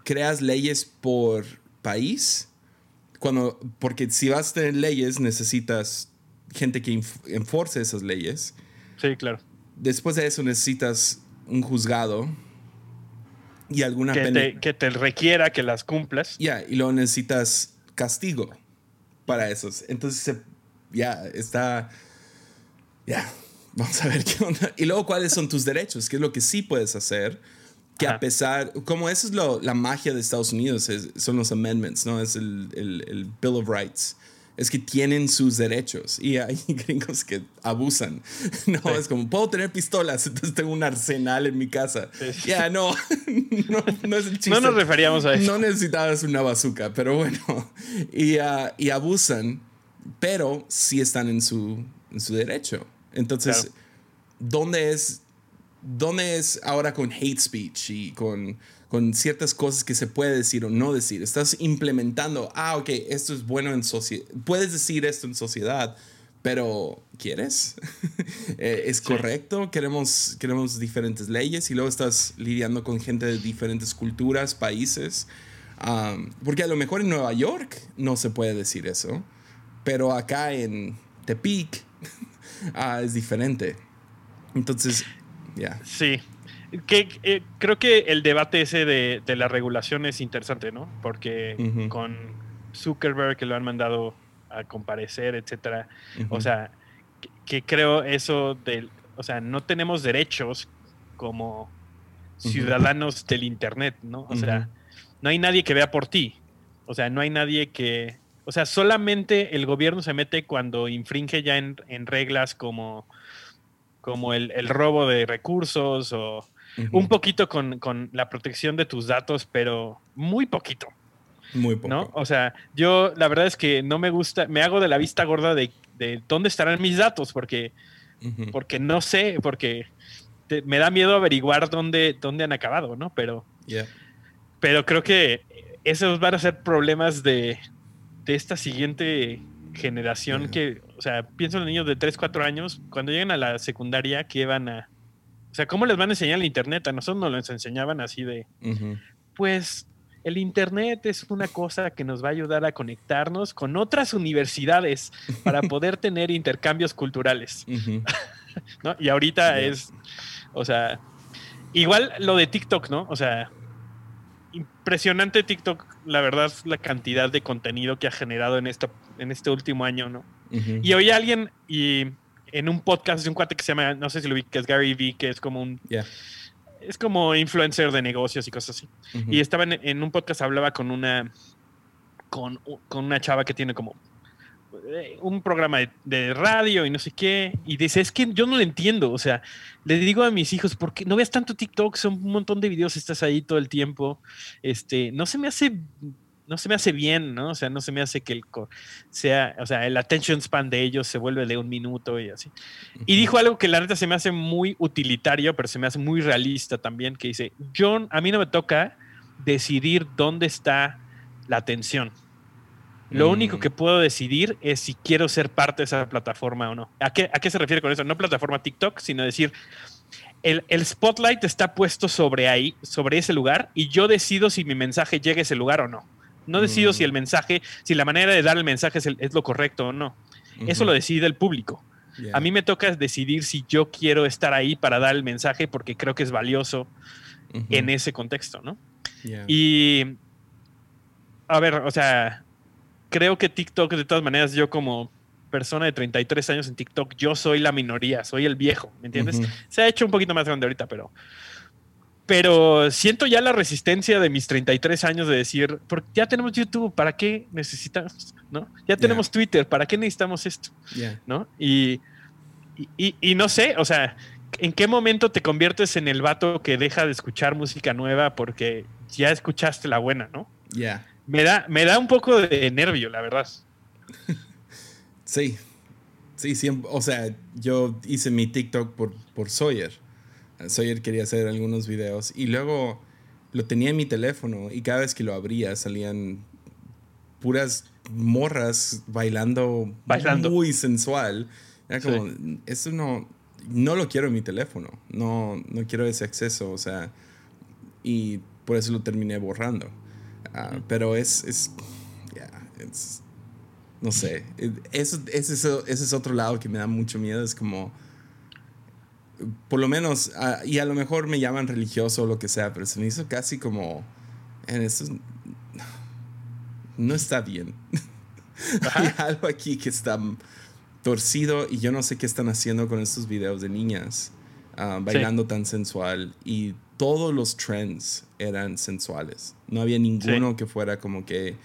creas leyes por país, cuando, porque si vas a tener leyes necesitas gente que enforce esas leyes. Sí, claro. Después de eso necesitas un juzgado y alguna que Te, que te requiera que las cumplas. Ya, y luego necesitas castigo para esos. Entonces, ya, está... Ya, vamos a ver qué onda. Y luego, ¿cuáles son tus derechos? ¿Qué es lo que sí puedes hacer? Que a pesar, como eso es lo, la magia de Estados Unidos, son los amendments, ¿no? Es el, el, Bill of Rights. Es que tienen sus derechos y hay gringos que abusan. No, es como, puedo tener pistolas, entonces tengo un arsenal en mi casa. Ya, no, no, no, es el chiste. No nos referíamos a eso. No necesitabas una bazooka, pero bueno. Y, uh, y abusan, pero sí están en su, en su derecho. Entonces, ¿dónde es ¿dónde es ahora con hate speech y con, con ciertas cosas que se puede decir o no decir? Estás implementando, ah, ok, esto es bueno en sociedad, puedes decir esto en sociedad, pero ¿quieres? Eh, ¿Es correcto? Queremos, queremos diferentes leyes y luego estás lidiando con gente de diferentes culturas, países. porque a lo mejor en Nueva York no se puede decir eso, pero acá en Tepic ah, es diferente. Entonces, Sí. Que, eh, creo que el debate ese de, la regulación es interesante, ¿no? Porque con Zuckerberg que lo han mandado a comparecer, etcétera. O sea, que, creo eso del. O sea, no tenemos derechos como ciudadanos del Internet, ¿no? O sea, no hay nadie que vea por ti. O sea, no hay nadie que. O sea, solamente el gobierno se mete cuando infringe ya en reglas como como el, robo de recursos o un poquito con, la protección de tus datos, pero muy poquito. Muy poco. ¿no? O sea, yo la verdad es que no me gusta, me hago de la vista gorda de, dónde estarán mis datos, porque, porque no sé, porque me da miedo averiguar dónde, dónde han acabado, ¿no? Pero, pero creo que esos van a ser problemas de, de esta siguiente generación que, o sea, pienso en los niños de 3, 4 años, cuando llegan a la secundaria, ¿qué van a... O sea, ¿cómo les van a enseñar el Internet? A nosotros nos lo enseñaban así de, pues el Internet es una cosa que nos va a ayudar a conectarnos con otras universidades para poder tener intercambios culturales. ¿No? Y ahorita es, o sea, igual lo de TikTok, ¿no? O sea, impresionante TikTok, la verdad, la cantidad de contenido que ha generado en, esta, en este último año, ¿no? Y oí a alguien y en un podcast de un cuate que se llama, no sé si lo vi, que es Gary Vee, que es como un... Es como influencer de negocios y cosas así. Y estaba en, un podcast, hablaba con una, con, con una chava que tiene como un programa de, radio y no sé qué, y dice, es que yo no lo entiendo, o sea, le digo a mis hijos, ¿por qué no ves tanto TikTok? Son un montón de videos, estás ahí todo el tiempo, este, no se me hace no se me hace bien, ¿no? O sea, no se me hace que el sea, o sea, el attention span de ellos se vuelve de un minuto y así. Y dijo algo que la neta se me hace muy utilitario, pero se me hace muy realista también, que dice, John, a mí no me toca decidir dónde está la atención. Lo mm. único que puedo decidir es si quiero ser parte de esa plataforma o no. ¿A qué, ¿A qué se refiere con eso? No plataforma TikTok, sino decir, el, el, spotlight está puesto sobre ahí, sobre ese lugar, y yo decido si mi mensaje llega a ese lugar o no. No decido si el mm. mensaje, si la manera de dar el mensaje es, lo correcto o no. Eso lo decide el público. A mí me toca decidir si yo quiero estar ahí para dar el mensaje porque creo que es valioso en ese contexto, ¿no? Y, a ver, o sea, creo que TikTok, de todas maneras, yo como persona de 33 años en TikTok, yo soy la minoría, soy el viejo, ¿me entiendes? Se ha hecho un poquito más grande ahorita, pero pero siento ya la resistencia de mis 33 años de decir, porque ya tenemos YouTube, ¿para qué necesitamos? ¿no? Ya tenemos Twitter, ¿para qué necesitamos esto? ¿no? Y, y, no sé, o sea, ¿en qué momento te conviertes en el vato que deja de escuchar música nueva porque ya escuchaste la buena, ¿no? Ya. Me, da, me da un poco de nervio, la verdad. sí, sí, siempre, o sea, yo hice mi TikTok por, por Sawyer Sawyer quería hacer algunos videos y luego lo tenía en mi teléfono y cada vez que lo abría salían puras morras bailando, bailando. muy sensual. Era como, eso no, no lo quiero en mi teléfono, no, no quiero ese acceso, o sea, y por eso lo terminé borrando. Ah, pero es, es, es, no sé, eso, ese, ese es otro lado que me da mucho miedo, es como por lo menos, y a lo mejor me llaman religioso o lo que sea, pero se me hizo casi como, en eso no está bien. Hay algo aquí que está torcido y yo no sé qué están haciendo con estos videos de niñas ah, bailando tan sensual y todos los trends eran sensuales. No había ninguno que fuera como que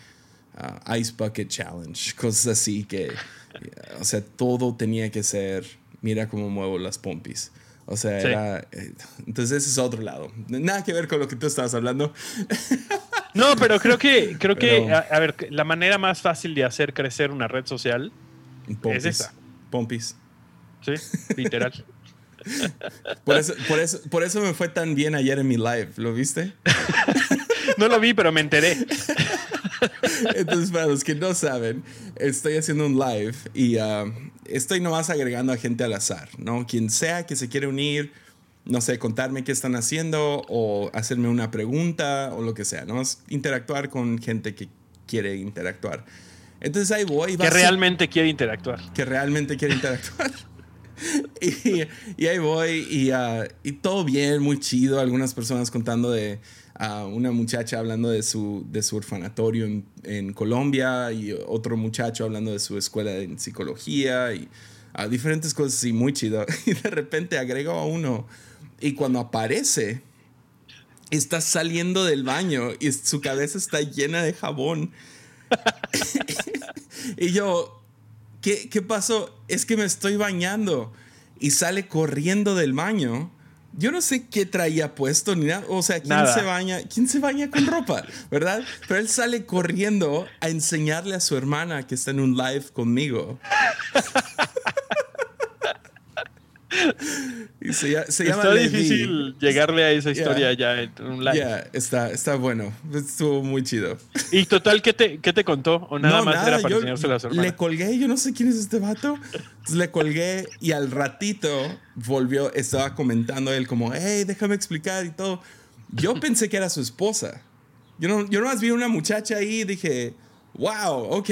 ah, Ice Bucket Challenge, cosas así que, o sea, todo tenía que ser, mira cómo muevo las pompis. O sea, era. Eh, entonces, ese es otro lado. Nada que ver con lo que tú estabas hablando. No, pero creo que, creo que a, ver, la manera más fácil de hacer crecer una red social es esa. Pompis. Sí, literal. por, eso, por, eso, por eso me fue tan bien ayer en mi live. ¿Lo viste? no lo vi, pero me enteré. Entonces, para los que no saben, estoy haciendo un live y uh, estoy nomás agregando a gente al azar, ¿no? Quien sea que se quiere unir, no sé, contarme qué están haciendo o hacerme una pregunta o lo que sea, ¿no? Interactuar con gente que quiere interactuar. Entonces ahí voy. Que realmente quiere interactuar. Que realmente quiere interactuar. y, ahí voy y, uh, y todo bien, muy chido. Algunas personas contando de a una muchacha hablando de su, de su orfanatorio en, en, Colombia y otro muchacho hablando de su escuela en psicología y a diferentes cosas y muy chido. Y de repente agrego a uno y cuando aparece está saliendo del baño y su cabeza está llena de jabón. y yo, ¿qué, ¿qué pasó? Es que me estoy bañando y sale corriendo del baño yo no sé qué traía puesto ni nada. O sea, ¿quién se baña? ¿Quién se baña con ropa? ¿Verdad? Pero él sale corriendo a enseñarle a su hermana que está en un live conmigo. se, está difícil llegarle a esa historia ya en un live. Ya, está, está bueno. Estuvo muy chido. ¿Y total qué te, qué te contó? ¿O nada más era para enseñarse a su hermana? Le colgué, yo no sé quién es este vato. Entonces le colgué y al ratito volvió, estaba comentando él como, hey, déjame explicar y todo. Yo pensé que era su esposa. Yo no, yo nomás vi una muchacha ahí y dije, wow, ok.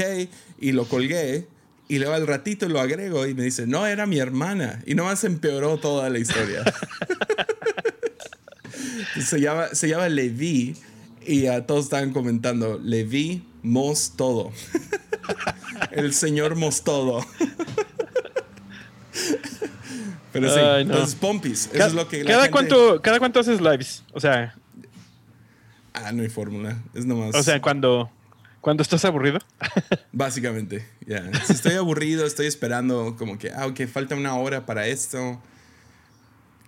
Y lo colgué. Y luego al ratito lo agrego y me dice, no, era mi hermana. Y nomás empeoró toda la historia. se, llama, se llama Levi y a todos estaban comentando, Levi Mos Todo. El señor Mos Todo. Pero sí, pompis. Eso es lo que cada, cuánto, ¿Cada cuánto haces lives? O sea... Ah, no hay fórmula. Es nomás... O sea, cuando ¿Cuando estás aburrido? Básicamente, ya. Si estoy aburrido, estoy esperando como que, ah, ok, falta una hora para esto.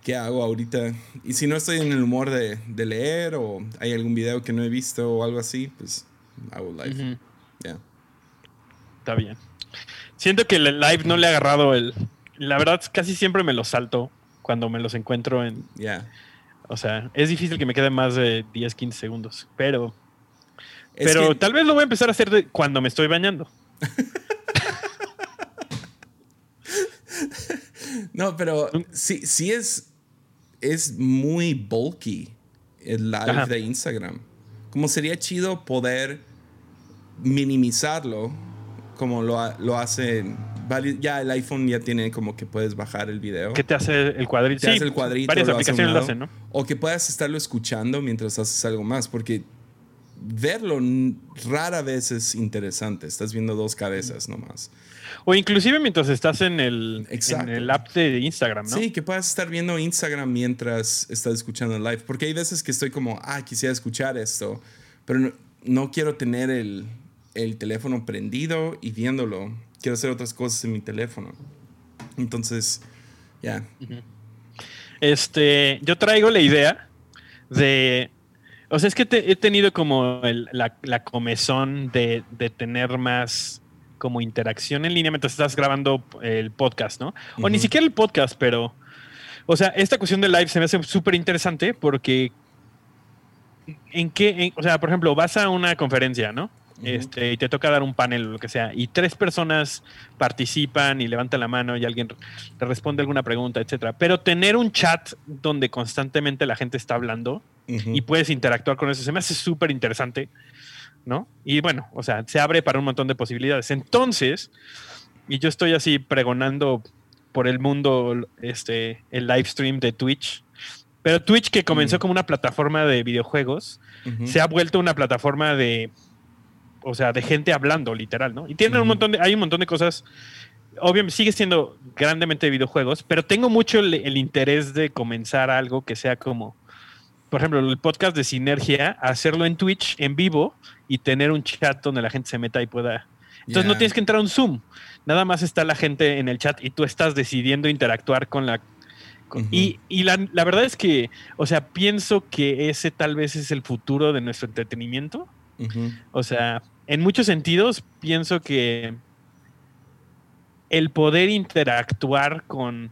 ¿Qué hago ahorita? Y si no estoy en el humor de, de leer o hay algún video que no he visto o algo así, pues hago live. Ya. Está bien. Siento que el live no le ha agarrado el... La verdad, casi siempre me los salto cuando me los encuentro en... Ya. O sea, es difícil que me queden más de 10, 15 segundos, pero pero tal vez lo voy a empezar a hacer cuando me estoy bañando. no, pero sí, sí es, es muy bulky el live de Instagram. Como sería chido poder minimizarlo como lo, lo hacen. Ya el iPhone ya tiene como que puedes bajar el video. Que te hace el cuadrito. Te hace el cuadrito. Varias aplicaciones lo hacen, ¿no? O que puedas estarlo escuchando mientras haces algo más. Porque verlo rara vez es interesante. Estás viendo dos cabezas nomás. O inclusive mientras estás en el, en el app de Instagram, ¿no? Sí, que puedas estar viendo Instagram mientras estás escuchando el live. Porque hay veces que estoy como, ah, quisiera escuchar esto, pero no, quiero tener el, teléfono prendido y viéndolo. Quiero hacer otras cosas en mi teléfono. Entonces, ya. Este, yo traigo la idea de o sea, es que he tenido como la, comezón de, tener más como interacción en línea mientras estás grabando el podcast, ¿no? O ni siquiera el podcast, pero... O sea, esta cuestión de live se me hace súper interesante porque... ¿En qué? o sea, por ejemplo, vas a una conferencia, ¿no? Este, y te toca dar un panel o lo que sea, y tres personas participan y levantan la mano y alguien te responde alguna pregunta, etcétera. Pero tener un chat donde constantemente la gente está hablando y puedes interactuar con eso, se me hace súper interesante, ¿no? Y bueno, o sea, se abre para un montón de posibilidades. Entonces, y yo estoy así pregonando por el mundo este, el live stream de Twitch, pero Twitch que comenzó como una plataforma de videojuegos, se ha vuelto una plataforma de o sea, de gente hablando, literal, ¿no? Y tienen un montón de, hay un montón de cosas. Obviamente sigue siendo grandemente videojuegos, pero tengo mucho el, interés de comenzar algo que sea como, por ejemplo, el podcast de Sinergia, hacerlo en Twitch en vivo y tener un chat donde la gente se meta y pueda. Entonces no tienes que entrar a un Zoom, nada más está la gente en el chat y tú estás decidiendo interactuar con la Y, y la, la, verdad es que, o sea, pienso que ese tal vez es el futuro de nuestro entretenimiento. O sea, en muchos sentidos pienso que el poder interactuar con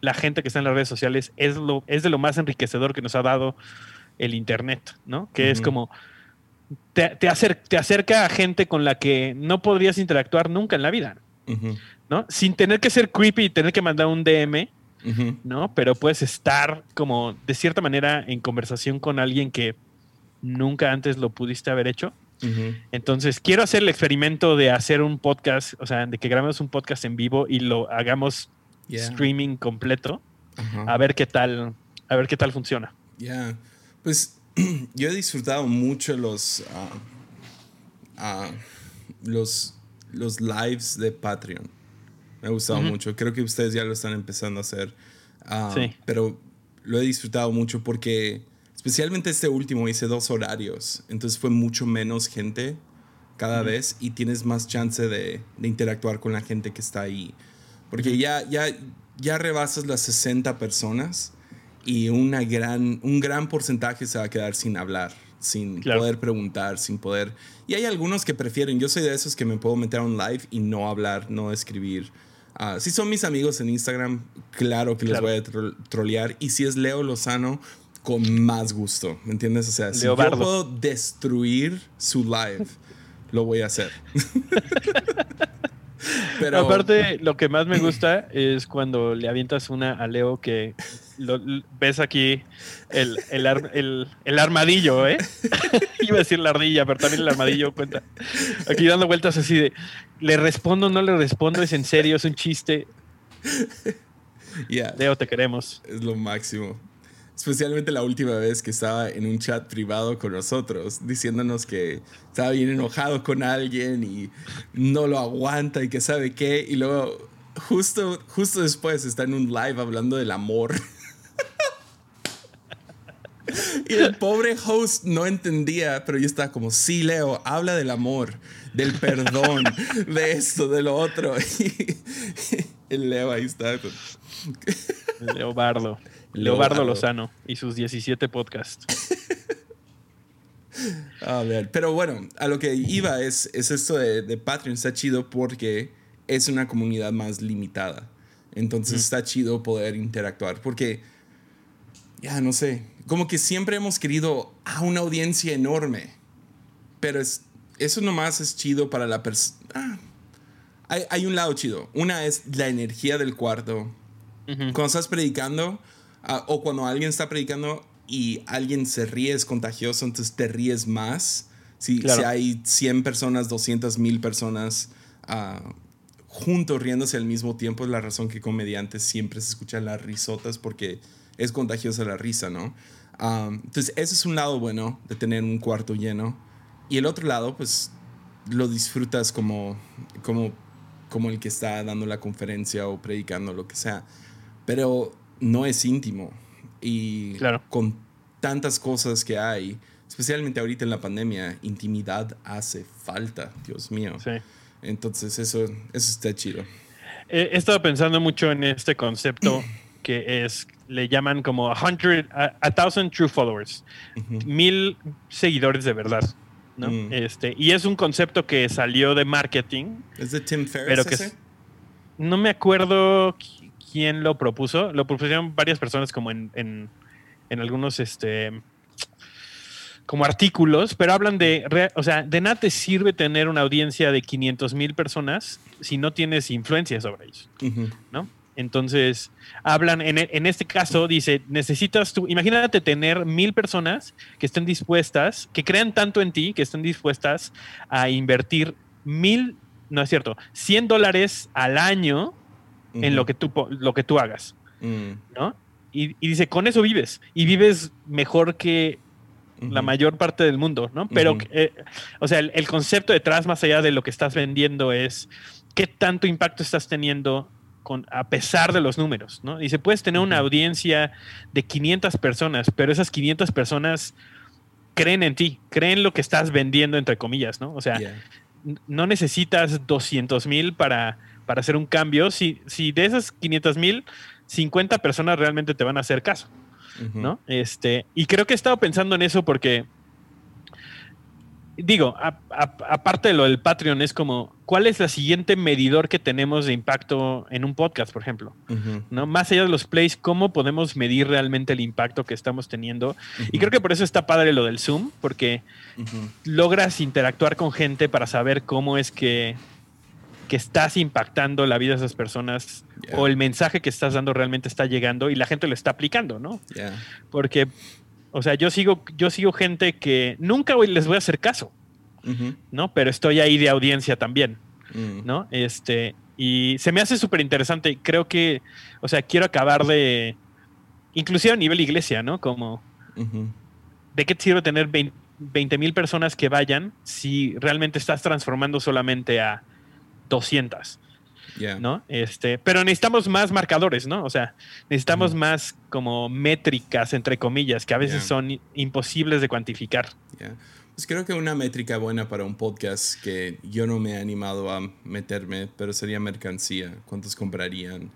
la gente que está en las redes sociales es, lo, es de lo más enriquecedor que nos ha dado el Internet, ¿no? Que es como, te, te, te, acerca a gente con la que no podrías interactuar nunca en la vida, ¿no? Sin tener que ser creepy y tener que mandar un DM, ¿no? Pero puedes estar como, de cierta manera, en conversación con alguien que nunca antes lo pudiste haber hecho. Entonces, quiero hacer el experimento de hacer un podcast, o sea, de que grabemos un podcast en vivo y lo hagamos streaming completo. A ver qué tal, a ver qué tal funciona. Ya, pues yo he disfrutado mucho los, ah, ah, los, los lives de Patreon. Me ha gustado mucho. Creo que ustedes ya lo están empezando a hacer. Ah, sí. Pero lo he disfrutado mucho porque Especialmente este último hice dos horarios, entonces fue mucho menos gente cada vez y tienes más chance de, interactuar con la gente que está ahí. Porque ya, ya, ya rebasas las 60 personas y una gran, un gran porcentaje se va a quedar sin hablar, sin poder preguntar, sin poder... Y hay algunos que prefieren, yo soy de esos que me puedo meter a un live y no hablar, no escribir. Ah, si son mis amigos en Instagram, claro que les voy a trolear. Y si es Leo Lozano, con más gusto, ¿me entiendes? O sea, si yo puedo destruir su live, lo voy a hacer. Pero... Aparte, lo que más me gusta es cuando le avientas una a Leo que lo, ves aquí el, el, armadillo, ¿eh? Iba a decir la ardilla, pero también el armadillo cuenta. Aquí dando vueltas así de, le respondo, no le respondo, es en serio, es un chiste. Leo, te queremos. Es lo máximo. Especialmente la última vez que estaba en un chat privado con nosotros, diciéndonos que estaba bien enojado con alguien y no lo aguanta y que sabe qué. Y luego, justo, justo después, está en un live hablando del amor. y el pobre host no entendía, pero yo estaba como, sí, Leo, habla del amor, del perdón, de esto, de lo otro. Y el Leo ahí está. Leobardo. Leobardo Lozano y sus 17 podcasts. A ver, pero bueno, a lo que iba es, es esto de, de Patreon, está chido porque es una comunidad más limitada. Entonces está chido poder interactuar porque, ya no sé, como que siempre hemos querido a una audiencia enorme, pero es, eso nomás es chido para la persona. Ah, hay, hay, un lado chido. Una es la energía del cuarto. Cuando estás predicando ah, o cuando alguien está predicando y alguien se ríe, es contagioso, entonces te ríes más. Si, si hay 100 personas, 200 mil personas uh, juntos riéndose al mismo tiempo, es la razón que comediantes siempre se escuchan las risotas porque es contagiosa la risa, ¿no? entonces, ese es un lado bueno de tener un cuarto lleno. Y el otro lado, pues, lo disfrutas como, como, como el que está dando la conferencia o predicando, lo que sea. Pero no es íntimo. Y con tantas cosas que hay, especialmente ahorita en la pandemia, intimidad hace falta, Dios mío. Sí. Entonces, eso, eso está chido. He estado pensando mucho en este concepto que es, le llaman como a, hundred, a, thousand true followers, mil seguidores de verdad. ¿no? Mm. Este, y es un concepto que salió de marketing. ¿Es de Tim Ferriss? Pero que no me acuerdo quién lo propuso. Lo propusieron varias personas como en, en, en algunos este, como artículos, pero hablan de, o sea, de nada te sirve tener una audiencia de 500 mil personas si no tienes influencia sobre ellos, ¿no? Entonces, hablan, en, en, este caso, dice, necesitas tú, imagínate tener mil personas que estén dispuestas, que crean tanto en ti, que estén dispuestas a invertir mil, no es cierto, 100 dólares al año en lo que tú, lo que tú hagas, mm. ¿no? Y, y, dice, con eso vives, y vives mejor que la mayor parte del mundo, ¿no? Pero, eh, o sea, el, concepto detrás, más allá de lo que estás vendiendo, es qué tanto impacto estás teniendo con, a pesar de los números, ¿no? Y se puedes tener una audiencia de 500 personas, pero esas 500 personas creen en ti, creen lo que estás vendiendo, entre comillas, ¿no? O sea, no necesitas 200 mil para, para hacer un cambio. Si, si de esas 500 mil, 50 personas realmente te van a hacer caso. ¿no? Este, y creo que he estado pensando en eso porque, digo, aparte de lo del Patreon, es como, ¿cuál es la siguiente medidor que tenemos de impacto en un podcast, por ejemplo? ¿No? Más allá de los plays, ¿cómo podemos medir realmente el impacto que estamos teniendo? Y creo que por eso está padre lo del Zoom, porque logras interactuar con gente para saber cómo es que que estás impactando la vida de esas personas o el mensaje que estás dando realmente está llegando y la gente lo está aplicando, ¿no? Porque, o sea, yo sigo, yo sigo gente que nunca les voy a hacer caso, ¿no? Pero estoy ahí de audiencia también, mm. ¿no? Este, y se me hace súper interesante. Creo que, o sea, quiero acabar de, inclusive a nivel iglesia, ¿no? Como, ¿de qué te sirve tener 20 mil personas que vayan si realmente estás transformando solamente a 200. ¿No? Este, pero necesitamos más marcadores, ¿no? O sea, necesitamos más como métricas, entre comillas, que a veces son imposibles de cuantificar. Pues creo que una métrica buena para un podcast que yo no me he animado a meterme, pero sería mercancía. ¿Cuántos comprarían?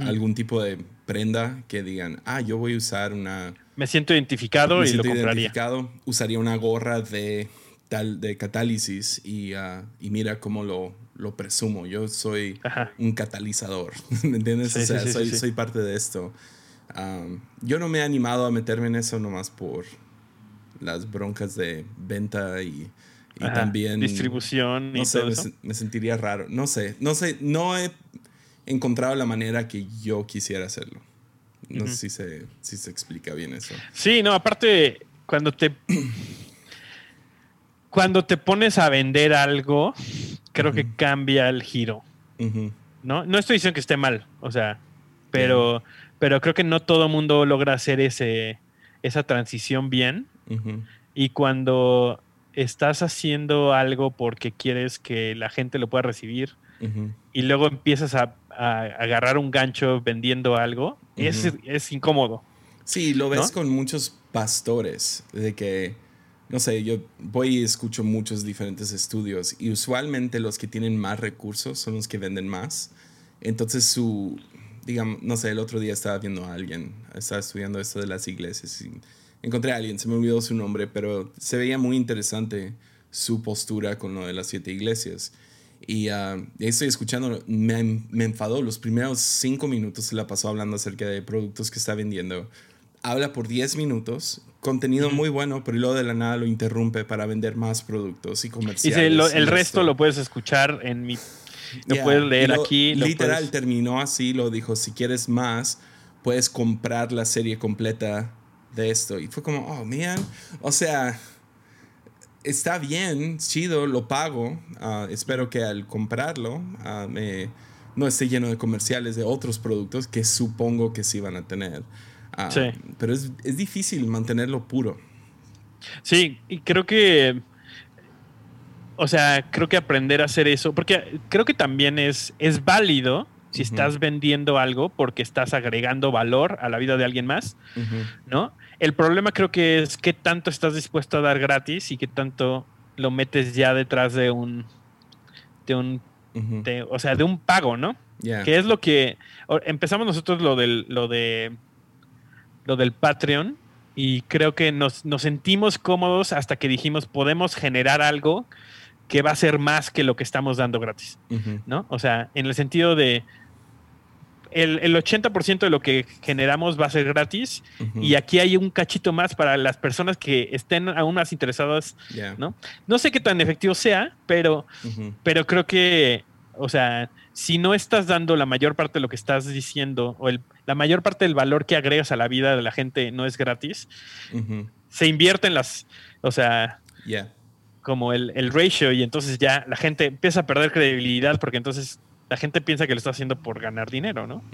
Algún tipo de prenda que digan, ah, yo voy a usar una... Me siento identificado y lo compraría. Usaría una gorra de tal de catálisis y, uh, y mira cómo lo lo presumo, yo soy un catalizador, ¿me entiendes? o sea, soy, soy, parte de esto. yo no me he animado a meterme en eso nomás por las broncas de venta y, y también... Distribución y todo eso. Me, sentiría raro. No sé, no sé, no he encontrado la manera que yo quisiera hacerlo. No sé si se, si se explica bien eso. Sí, no, aparte, cuando te... cuando te pones a vender algo, creo que cambia el giro. ¿no? no estoy diciendo que esté mal, o sea, pero, pero creo que no todo mundo logra hacer ese, esa transición bien. Y cuando estás haciendo algo porque quieres que la gente lo pueda recibir y luego empiezas a, agarrar un gancho vendiendo algo, es, es, incómodo. Sí, lo ves con muchos pastores, de que, no sé, yo voy y escucho muchos diferentes estudios y usualmente los que tienen más recursos son los que venden más. Entonces su, digamos, no sé, el otro día estaba viendo a alguien, estaba estudiando esto de las iglesias y encontré a alguien, se me olvidó su nombre, pero se veía muy interesante su postura con lo de las siete iglesias. Y uh, estoy escuchando, me, me, enfadó. Los primeros cinco minutos se la pasó hablando acerca de productos que está vendiendo. Habla por 10 minutos, contenido muy bueno, pero luego de la nada lo interrumpe para vender más productos y comerciales. Dice, el resto lo puedes escuchar en mi... Lo puedes leer aquí. literal terminó así, lo dijo, si quieres más, puedes comprar la serie completa de esto. Y fue como, oh, man. O sea, está bien, chido, lo pago. Ah, espero que al comprarlo ah, no esté lleno de comerciales de otros productos que supongo que sí van a tener. Ah, sí. Pero es, es, difícil mantenerlo puro. Sí, y creo que. O sea, creo que aprender a hacer eso, porque creo que también es, es válido si estás vendiendo algo porque estás agregando valor a la vida de alguien más, ¿no? El problema creo que es qué tanto estás dispuesto a dar gratis y qué tanto lo metes ya detrás de un, de un, o sea, de un pago, ¿no? Que es lo que empezamos nosotros lo del, lo de, lo del Patreon y creo que nos, nos sentimos cómodos hasta que dijimos podemos generar algo que va a ser más que lo que estamos dando gratis, ¿no? O sea, en el sentido de el, el 80% de lo que generamos va a ser gratis y aquí hay un cachito más para las personas que estén aún más interesadas, ¿no? No sé qué tan efectivo sea, pero, pero creo que, o sea, si no estás dando la mayor parte de lo que estás diciendo o el, la mayor parte del valor que agregas a la vida de la gente no es gratis, se invierte en las, o sea, como el, el ratio y entonces ya la gente empieza a perder credibilidad porque entonces la gente piensa que lo está haciendo por ganar dinero, ¿no?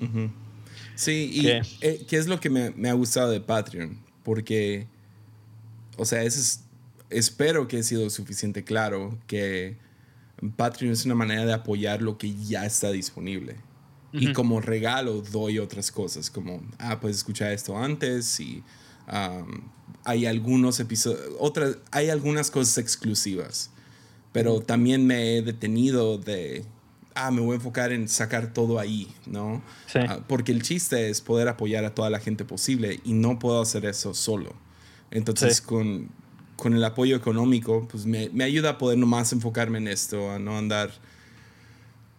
Sí, y ¿Qué? Eh, ¿qué? es lo que me, ha gustado de Patreon? Porque, o sea, es, espero que he sido suficiente claro que Patreon es una manera de apoyar lo que ya está disponible. Y como regalo doy otras cosas, como, ah, puedes escuchar esto antes y hay algunos episodios, otras, hay algunas cosas exclusivas. Pero también me he detenido de ah, me voy a enfocar en sacar todo ahí, ¿no? Sí. Ah, porque el chiste es poder apoyar a toda la gente posible y no puedo hacer eso solo. Entonces, con, con, el apoyo económico, pues me, me, ayuda a poder nomás enfocarme en esto, a no andar...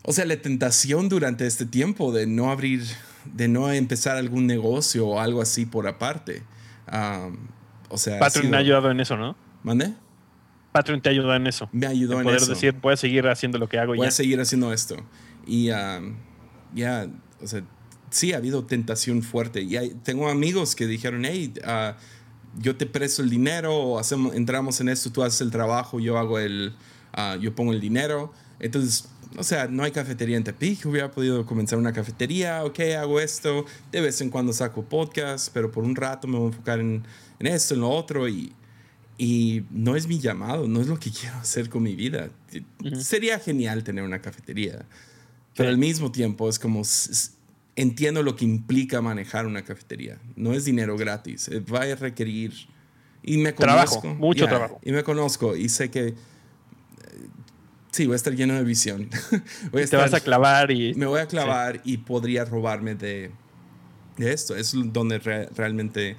O sea, la tentación durante este tiempo de no abrir, de no empezar algún negocio o algo así por aparte. o sea... Patreon me ha ayudado en eso, ¿no? ¿Mande? Patreon te ayuda en eso. Me ayudó en, poder eso. decir, voy a seguir haciendo lo que hago. Voy a seguir haciendo esto. Y um, ya, o sea, sí ha habido tentación fuerte. Y tengo amigos que dijeron, hey, uh, yo te presto el dinero, o hacemos, entramos en esto, tú haces el trabajo, yo hago el, uh, yo pongo el dinero. Entonces, o sea, no hay cafetería en Tepic, hubiera podido comenzar una cafetería, ok, hago esto, de vez en cuando saco podcast, pero por un rato me voy a enfocar en, en esto, en lo otro, y y no es mi llamado, no es lo que quiero hacer con mi vida. Sería genial tener una cafetería, pero al mismo tiempo es como entiendo lo que implica manejar una cafetería. No es dinero gratis, eh, va a requerir y me conozco, trabajo, mucho trabajo. Y me conozco y sé que eh, sí, voy a estar lleno de visión. voy a Te vas a clavar y me voy a clavar y podría robarme de, de esto. Es donde realmente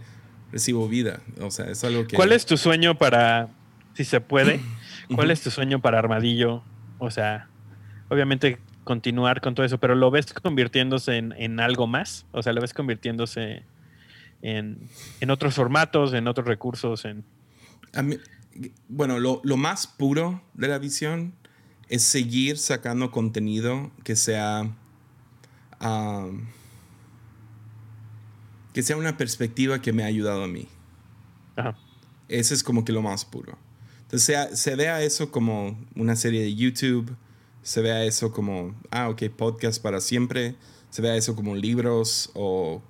recibo vida. O sea, es algo que... ¿Cuál es tu sueño para, si se puede, cuál es tu sueño para Armadillo? O sea, obviamente continuar con todo eso, pero ¿lo ves convirtiéndose en, algo más? O sea, ¿lo ves convirtiéndose en, otros formatos, en otros recursos? En... bueno, lo, más puro de la visión es seguir sacando contenido que sea que sea una perspectiva que me ha ayudado a mí. Ajá. Ese es como que lo más puro. Entonces se, se vea eso como una serie de YouTube, se vea eso como, ah, ok, podcast para siempre, se vea eso como libros o,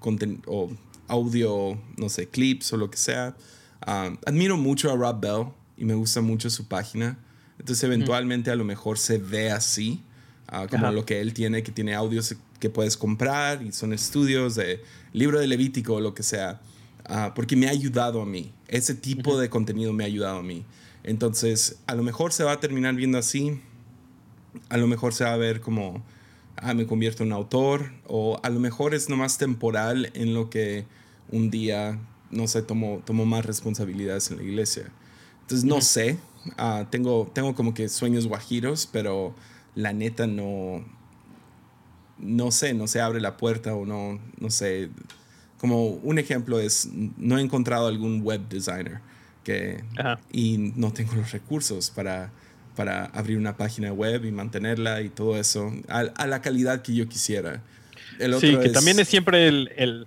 o audio, no sé, clips o lo que sea. Ah, admiro mucho a Rob Bell y me gusta mucho su página. Entonces eventualmente a lo mejor se ve así, ah, como lo que él tiene, que tiene audios que puedes comprar y son estudios de libro de Levítico o lo que sea. ah, porque me ha ayudado a mí. Ese tipo de contenido me ha ayudado a mí. Entonces, a lo mejor se va a terminar viendo así, a lo mejor se va a ver como, ah, me convierto en autor, o a lo mejor es nomás temporal en lo que un día, no sé, tomo, tomo más responsabilidades en la iglesia. Entonces, no sé, ah, tengo, tengo como que sueños guajiros, pero la neta no, no sé, no se abre la puerta o no, no sé. Como un ejemplo es, no he encontrado algún web designer que, y no tengo los recursos para, para abrir una página web y mantenerla y todo eso a, la calidad que yo quisiera. sí, que también es siempre el,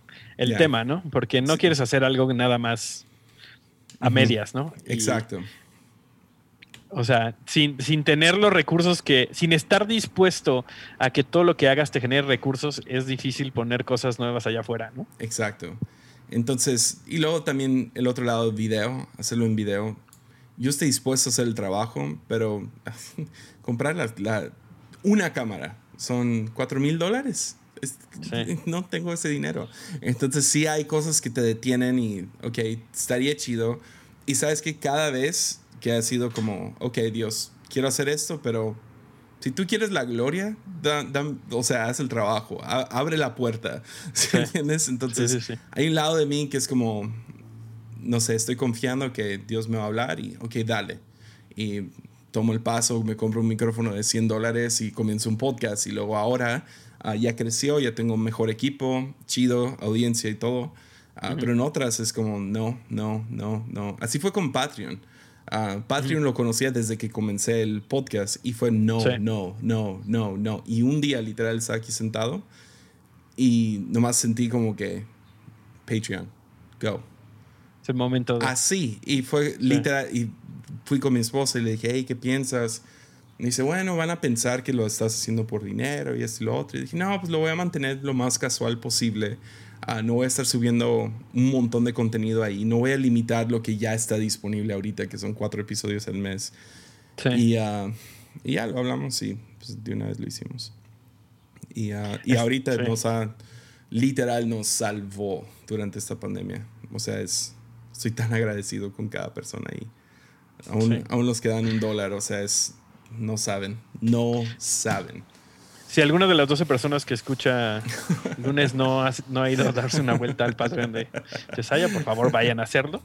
tema, ¿no? Porque no quieres hacer algo nada más a medias, ¿no? Exacto. O sea, sin, sin, tener los recursos que, sin estar dispuesto a que todo lo que hagas te genere recursos, es difícil poner cosas nuevas allá afuera, ¿no? Exacto. Entonces, y luego también el otro lado, video, hacerlo en video. Yo estoy dispuesto a hacer el trabajo, pero comprar la, una cámara son 4 mil dólares. No tengo ese dinero. Entonces sí hay cosas que te detienen y, ok, estaría chido. Y sabes que cada vez que ha sido como, ok, Dios, quiero hacer esto, pero si tú quieres la gloria, o sea, haz el trabajo, abre la puerta, entiendes? Entonces, hay un lado de mí que es como, no sé, estoy confiando que Dios me va a hablar y, ok, dale. Y tomo el paso, me compro un micrófono de 100 dólares y comienzo un podcast. Y luego ahora ah, ya creció, ya tengo un mejor equipo, chido, audiencia y todo. Ah, pero en otras es como, no, no, no, no. Así fue con Patreon. Uh, Patreon lo conocía desde que comencé el podcast y fue no, no, no, no, no. Y un día literal estaba aquí sentado y nomás sentí como que Patreon, go. Es el momento. Así. Y fue literal. Y fui con mi esposa y le dije, hey, ¿qué piensas? Y dice, bueno, van a pensar que lo estás haciendo por dinero y esto y lo otro. Y dije, no, pues lo voy a mantener lo más casual posible. Ah, no voy a estar subiendo un montón de contenido ahí. No voy a limitar lo que ya está disponible ahorita, que son cuatro episodios al mes. Y, uh, y, ya lo hablamos y pues, de una vez lo hicimos. Y, uh, y ahorita nos ha, literal, nos salvó durante esta pandemia. O sea, es, estoy tan agradecido con cada persona ahí. Aún, aún los que dan un dólar, o sea, es, no saben, no saben si alguna de las 12 personas que escucha lunes no ha, no ha ido a darse una vuelta al Patreon de Cesaya, por favor vayan a hacerlo.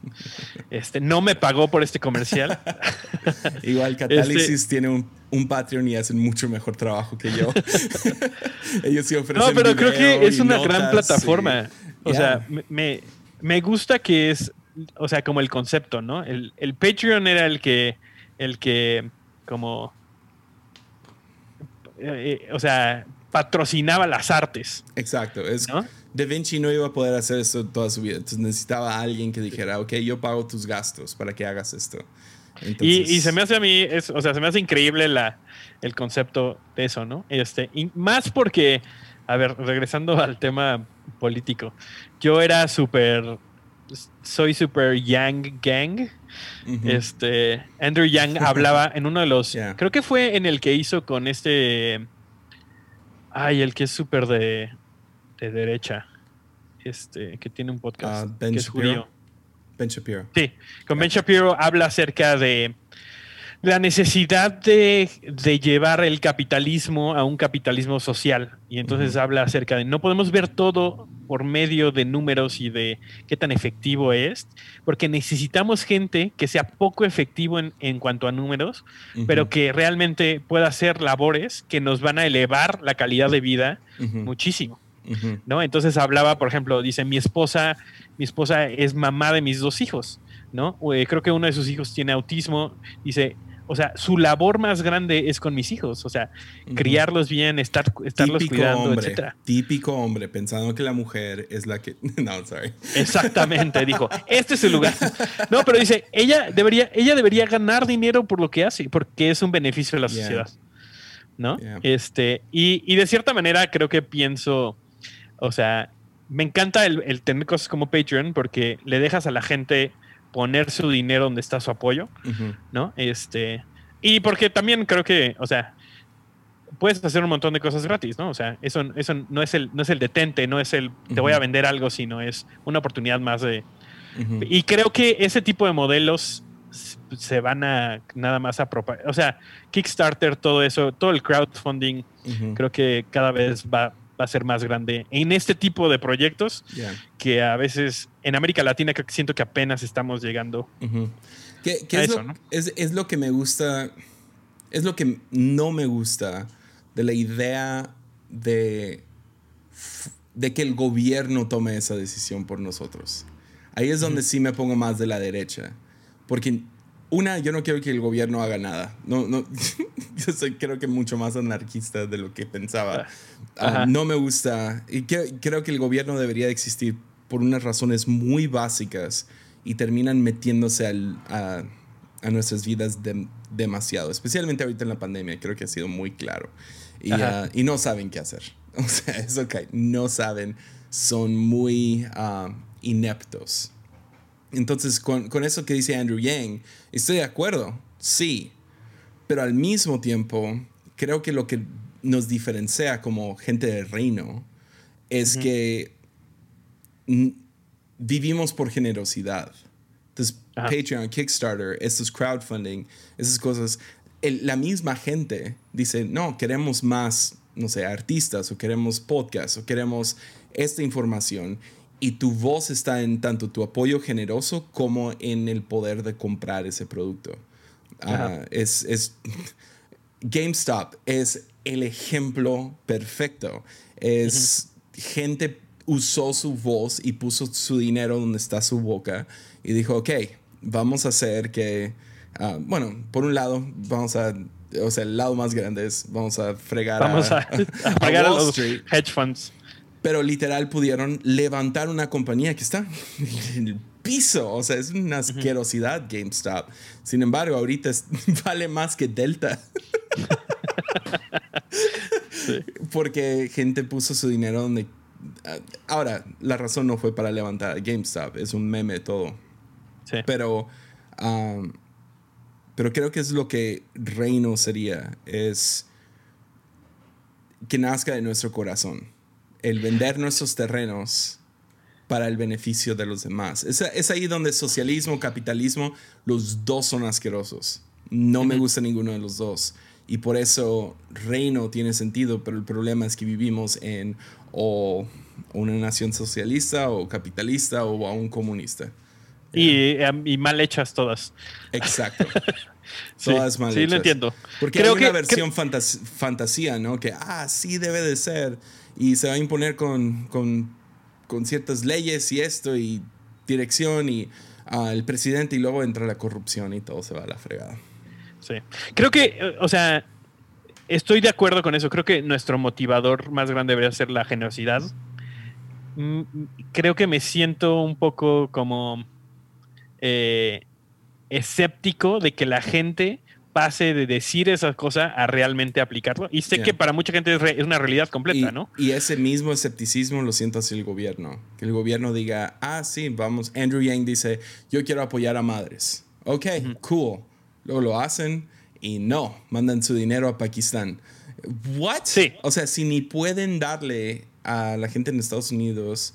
Este, no me pagó por este comercial. Igual Catálisis este tiene un, un, Patreon y hacen mucho mejor trabajo que yo. Ellos sí ofrecen. No, pero creo que es una gran plataforma. O sea, me, me, gusta que es, o sea, como el concepto, ¿no? El, el Patreon era el que, el que, como eh, eh, o sea, patrocinaba las artes. Exacto. Es, Da Vinci no iba a poder hacer esto toda su vida. Entonces necesitaba a alguien que dijera, ok, yo pago tus gastos para que hagas esto. Y, se me hace a mí, o sea, se me hace increíble la, el concepto de eso, ¿no? Este, y más porque, a ver, regresando al tema político, yo era súper, soy súper Yang Gang. Este, Andrew Yang hablaba en uno de los, creo que fue en el que hizo con este, ay, el que es súper de, de derecha, este, que tiene un podcast, ah, que es judío. Ben Shapiro. Sí, con Ben Shapiro habla acerca de la necesidad de, llevar el capitalismo a un capitalismo social. Y entonces habla acerca de no podemos ver todo por medio de números y de qué tan efectivo es, porque necesitamos gente que sea poco efectivo en, en cuanto a números, pero que realmente pueda hacer labores que nos van a elevar la calidad de vida muchísimo. ¿no? Entonces hablaba, por ejemplo, dice, mi esposa, mi esposa es mamá de mis dos hijos, ¿no? Eh, creo que uno de sus hijos tiene autismo, dice, o sea, su labor más grande es con mis hijos, o sea, criarlos bien, estar, estarlos típico cuidando, hombre, etcétera. Típico hombre, pensando que la mujer es la que. No, sorry. Exactamente, dijo, este es el lugar. No, pero dice, ella debería, ella debería ganar dinero por lo que hace, porque es un beneficio de la sociedad. ¿No? Este, y, y, de cierta manera creo que pienso, o sea, me encanta el, el tener cosas como Patreon porque le dejas a la gente poner su dinero donde está su apoyo, ¿no? Este, y porque también creo que, o sea, puedes hacer un montón de cosas gratis, ¿no? O sea, eso, eso no, es el, no es el detente, no es el te voy a vender algo, sino es una oportunidad más de, Y creo que ese tipo de modelos se van a nada más a propagar. O sea, Kickstarter, todo eso, todo el crowdfunding, creo que cada vez va, a ser más grande en este tipo de proyectos que a veces en América Latina creo que siento que apenas estamos llegando. es, eso, lo, es, lo que me gusta, es lo que no me gusta de la idea de, de que el gobierno tome esa decisión por nosotros. Ahí es donde sí me pongo más de la derecha. Porque una, yo no quiero que el gobierno haga nada. No, no, yo soy creo que mucho más anarquista de lo que pensaba. Ah, no me gusta. Y creo que el gobierno debería existir por unas razones muy básicas y terminan metiéndose a, a, nuestras vidas demasiado. Especialmente ahorita en la pandemia, creo que ha sido muy claro. Y, ah, y no saben qué hacer. O sea, es ok. No saben. Son muy ah, ineptos. Entonces, con, eso que dice Andrew Yang, estoy de acuerdo, sí, pero al mismo tiempo, creo que lo que nos diferencia como gente del reino es que vivimos por generosidad. Entonces, Patreon, Kickstarter, estos crowdfunding, esas cosas, la misma gente dice, no, queremos más, no sé, artistas o queremos podcasts o queremos esta información y tu voz está en tanto tu apoyo generoso como en el poder de comprar ese producto. Ah, es, es, GameStop es el ejemplo perfecto. Es gente usó su voz y puso su dinero donde está su boca y dijo, ok, vamos a hacer que, ah, bueno, por un lado, vamos a, o sea, el lado más grande es, vamos a fregar vamos a, a, los hedge funds pero literal pudieron levantar una compañía que está en el piso. O sea, es una asquerosidad GameStop. Sin embargo, ahorita vale más que Delta. Porque gente puso su dinero donde... Ah, ahora, la razón no fue para levantar GameStop, es un meme todo. Sí. Pero, pero creo que es lo que reino sería, es que nazca de nuestro corazón el vender nuestros terrenos para el beneficio de los demás. Es, ahí donde socialismo, capitalismo, los dos son asquerosos. No me gusta ninguno de los dos. Y por eso reino tiene sentido, pero el problema es que vivimos en o una nación socialista o capitalista o un comunista. Y, em, mal hechas todas. Exacto. todas mal hechas. Sí, lo entiendo. Porque Creo hay una versión fantasía, ¿no? Que, ah, sí debe de ser y se va a imponer con, con, con ciertas leyes y esto y dirección y al presidente y luego entra la corrupción y todo se va a la fregada. Sí. Creo que, eh, o sea, estoy de acuerdo con eso. Creo que nuestro motivador más grande debería ser la generosidad. Mm, creo que me siento un poco como eh, escéptico de que la gente pase de decir esa cosa a realmente aplicarlo. Y sé que para mucha gente es, una realidad completa, ¿no? Y ese mismo escepticismo lo siento hacia el gobierno. Que el gobierno diga, ah, sí, vamos. Andrew Yang dice, yo quiero apoyar a madres. Ok, cool. Luego lo hacen y no, mandan su dinero a Pakistán. ¿What? Sí. O sea, si ni pueden darle a la gente en Estados Unidos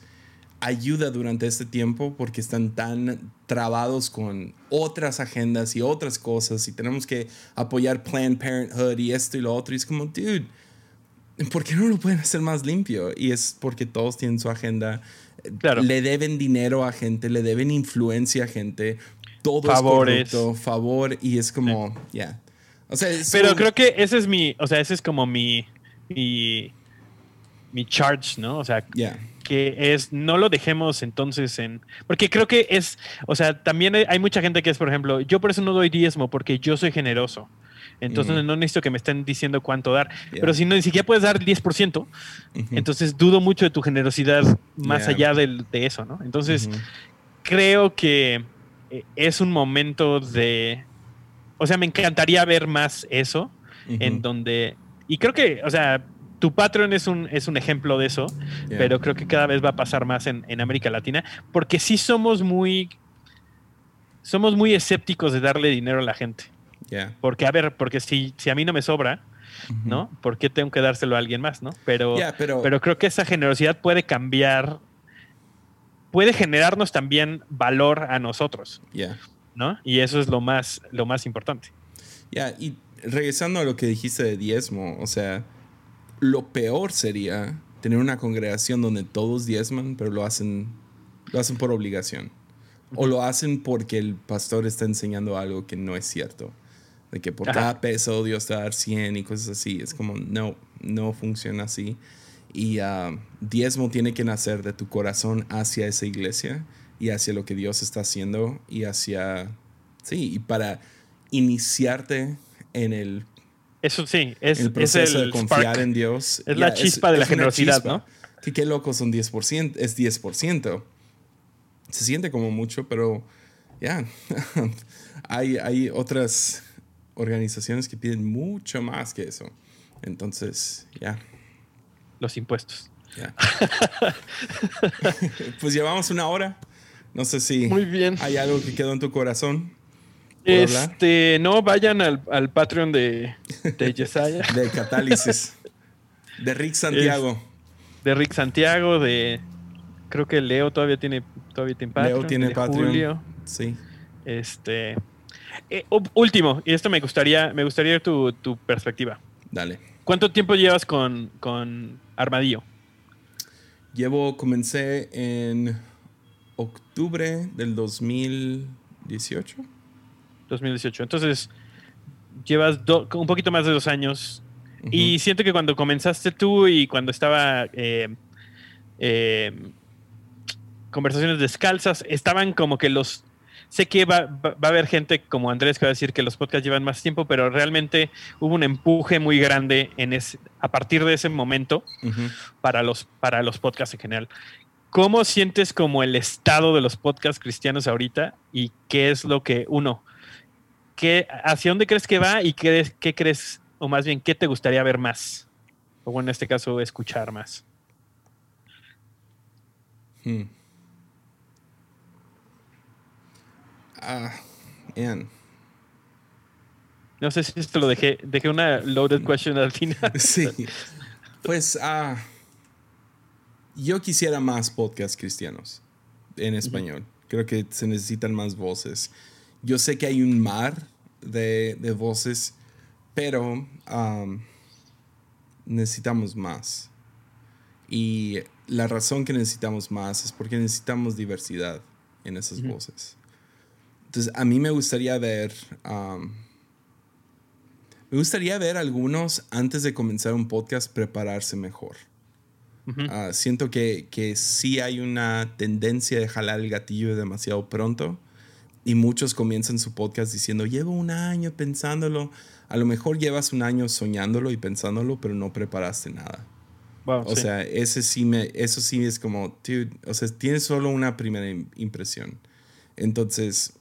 ayuda durante este tiempo porque están tan trabados con otras agendas y otras cosas y tenemos que apoyar Planned Parenthood y esto y lo otro. Y es como, dude, ¿por qué no lo pueden hacer más limpio? Y es porque todos tienen su agenda. Le deben dinero a gente, le deben influencia a gente. Todo Favores. es corrupto, favor. Y es como, ya. O sea, Pero creo que ese es mi, o sea, ese es como mi, mi, mi charge, ¿no? O sea, yeah que es no lo dejemos entonces en porque creo que es o sea también hay mucha gente que es por ejemplo yo por eso no doy diezmo porque yo soy generoso. Entonces no necesito que me estén diciendo cuánto dar pero si no ni siquiera puedes dar 10% entonces dudo mucho de tu generosidad más allá de, eso no entonces creo que eh, es un momento de o sea me encantaría ver más eso en donde y creo que o sea tu Patreon es un, es un ejemplo de eso, pero creo que cada vez va a pasar más en, América Latina, porque sí somos muy, somos muy escépticos de darle dinero a la gente. Porque, a ver, porque si, si a mí no me sobra, ¿no? ¿Por qué tengo que dárselo a alguien más, no? Pero, pero, pero creo que esa generosidad puede cambiar puede generarnos también valor a nosotros. ¿No? Y eso es lo más, lo más importante. Ya, y regresando a lo que dijiste de diezmo, o sea, lo peor sería tener una congregación donde todos diezman, pero lo hacen, lo hacen por obligación. O lo hacen porque el pastor está enseñando algo que no es cierto. De que por cada peso Dios te va a dar 100 y cosas así. Es como, no, no funciona así. Y uh, diezmo tiene que nacer de tu corazón hacia esa iglesia y hacia lo que Dios está haciendo y hacia, sí, y para iniciarte en el eso sí, es el proceso de confiar en Dios. Es la chispa de la generosidad, ¿no? Que qué loco son 10%, es 10%. Se siente como mucho, pero ya, hay, hay otras organizaciones que piden mucho más que eso. Entonces, ya. Los impuestos. pues llevamos una hora. No sé si Muy bien. hay algo que quedó en tu corazón. Este, no, vayan al, al Patreon de, de Yesaya. de Catálisis. De Rick Santiago. de Rick Santiago, de. Creo que Leo todavía tiene, todavía tiene Patreon. Leo tiene Patreon. Julio. Sí. Este. Eh, último, y esto me gustaría, me gustaría tu, tu perspectiva. Dale. ¿Cuánto tiempo llevas con, con Armadillo? Llevo, comencé en octubre del 2018. 2018. Entonces, llevas un poquito más de dos años. Y siento que cuando comenzaste tú y cuando estaba eh, eh, conversaciones descalzas, estaban como que los... Sé que va, va, a haber gente como Andrés que va a decir que los podcasts llevan más tiempo, pero realmente hubo un empuje muy grande en ese, a partir de ese momento para, los, para los podcasts en general. ¿Cómo sientes como el estado de los podcasts cristianos ahorita y qué es lo que uno, qué, hacia dónde crees que va y qué, qué crees, o más bien, qué te gustaría ver más? O en este caso, escuchar más. Hmm. Ah, man. No sé si esto lo dejé, dejé una loaded question al final. Sí. Pues, ah, yo quisiera más podcasts cristianos en español. Creo que se necesitan más voces. Yo sé que hay un mar de, de voces, pero um, necesitamos más. Y la razón que necesitamos más es porque necesitamos diversidad en esas voces. Entonces, a mí me gustaría ver... Um, me gustaría ver algunos antes de comenzar un podcast prepararse mejor. Ah, siento que, que sí hay una tendencia de jalar el gatillo demasiado pronto y muchos comienzan su podcast diciendo, llevo un año pensándolo. A lo mejor llevas un año soñándolo y pensándolo, pero no preparaste nada. o sea, ese sí me, eso sí es como, dude, o sea, tienes solo una primera impresión. Entonces,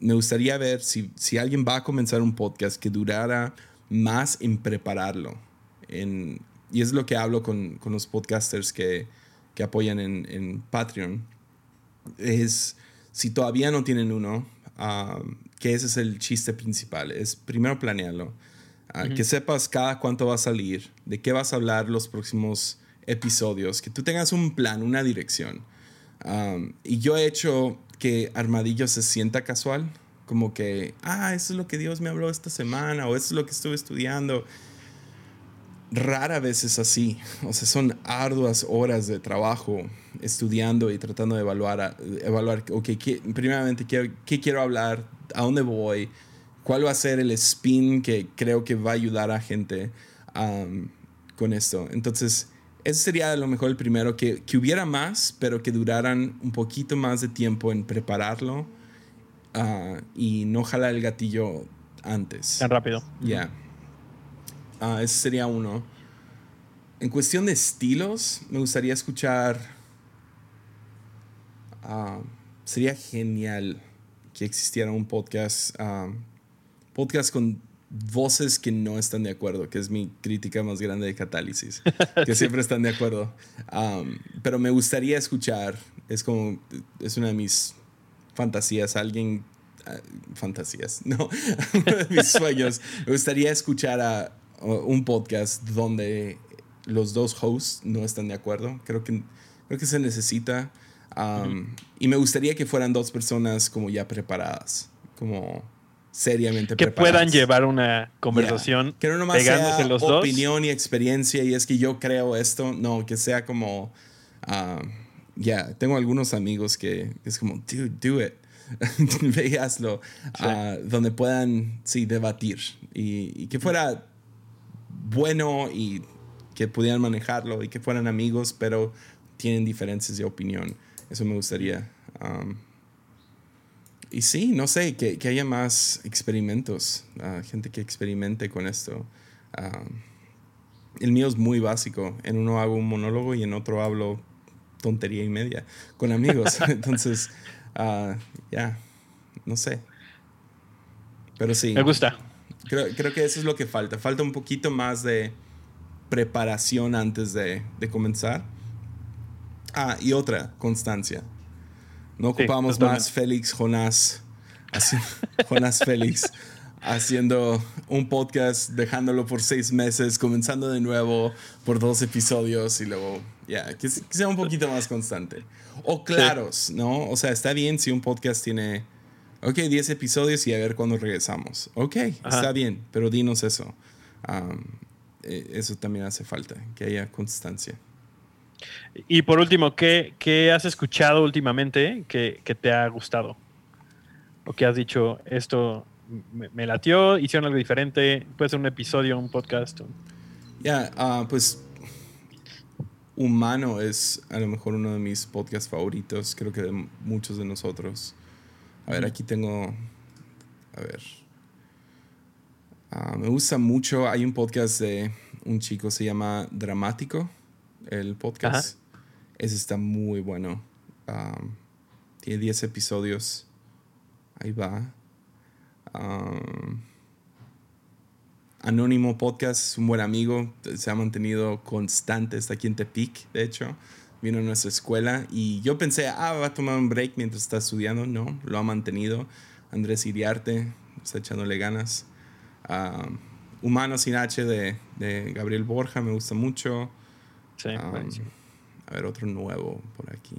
me gustaría ver si, si alguien va a comenzar un podcast que durara más en prepararlo. En, y es lo que hablo con, con los podcasters que, que apoyan en, en, Patreon. Es, si todavía no tienen uno, que ese es el chiste principal, es primero planearlo. Uh, Que sepas cada cuánto va a salir, de qué vas a hablar los próximos episodios, que tú tengas un plan, una dirección. Um, y yo he hecho que Armadillo se sienta casual, como que, ah, eso es lo que Dios me habló esta semana, o eso es lo que estuve estudiando rara vez es así. O sea, son arduas horas de trabajo estudiando y tratando de evaluar, evaluar ok, ¿qué, primeramente, ¿qué, ¿qué, quiero hablar? ¿A dónde voy? ¿Cuál va a ser el spin que creo que va a ayudar a gente um, con esto? Entonces, ese sería a lo mejor el primero, que, que, hubiera más, pero que duraran un poquito más de tiempo en prepararlo uh, y no jalar el gatillo antes. Tan rápido. Ya. Ah, ese sería uno. En cuestión de estilos, me gustaría escuchar. Ah, sería genial que existiera un podcast. Ah, podcast con voces que no están de acuerdo, que es mi crítica más grande de Catálisis, que siempre están de acuerdo. pero me gustaría escuchar, es como, es una de mis fantasías, alguien, fantasías, no, uno de mis sueños, me gustaría escuchar a un podcast donde los dos hosts no están de acuerdo. Creo que, creo que se necesita. Y me gustaría que fueran dos personas como ya preparadas, como seriamente que puedan llevar una conversación que no nomás sea los opinión y experiencia y es que yo creo esto no que sea como ya tengo algunos amigos que es como dude do it ve hazlo ah, donde puedan sí debatir y, que fuera bueno y que pudieran manejarlo y que fueran amigos pero tienen diferencias de opinión eso me gustaría y sí, no sé, que, haya más experimentos, ah, gente que experimente con esto. Ah, el mío es muy básico. En uno hago un monólogo y en otro hablo tontería y media con amigos. Entonces, uh, ya, no sé. Pero sí. Me gusta. Creo, creo, que eso es lo que falta. Falta un poquito más de preparación antes de, de comenzar. Ah, y otra, constancia. No ocupamos más Félix Jonás, Jonás Félix, haciendo un podcast, dejándolo por seis meses, comenzando de nuevo por dos episodios y luego, ya, que, sea un poquito más constante. O claros, ¿no? O sea, está bien si un podcast tiene, ok, 10 episodios y a ver cuándo regresamos. Ok, está bien, pero dinos eso. Eh, eso también hace falta, que haya constancia. Y por último, ¿qué, has escuchado últimamente que, te ha gustado? ¿O que has dicho, esto me, latió, hicieron algo diferente? Puede ser un episodio, un podcast. Ya, ah, pues Humano es a lo mejor uno de mis podcasts favoritos, creo que de muchos de nosotros. A ver, aquí tengo, a ver, ah, me gusta mucho, hay un podcast de un chico, se llama Dramático el podcast. Ese está muy bueno. tiene 10 episodios. Ahí va. Anónimo Podcast un buen amigo. Se ha mantenido constante. Está aquí en Tepic, de hecho. Vino a nuestra escuela y yo pensé, ah, va a tomar un break mientras está estudiando. No, lo ha mantenido. Andrés Iriarte está echándole ganas. Humano sin H de, de Gabriel Borja me gusta mucho. Sí, a ver, otro nuevo por aquí.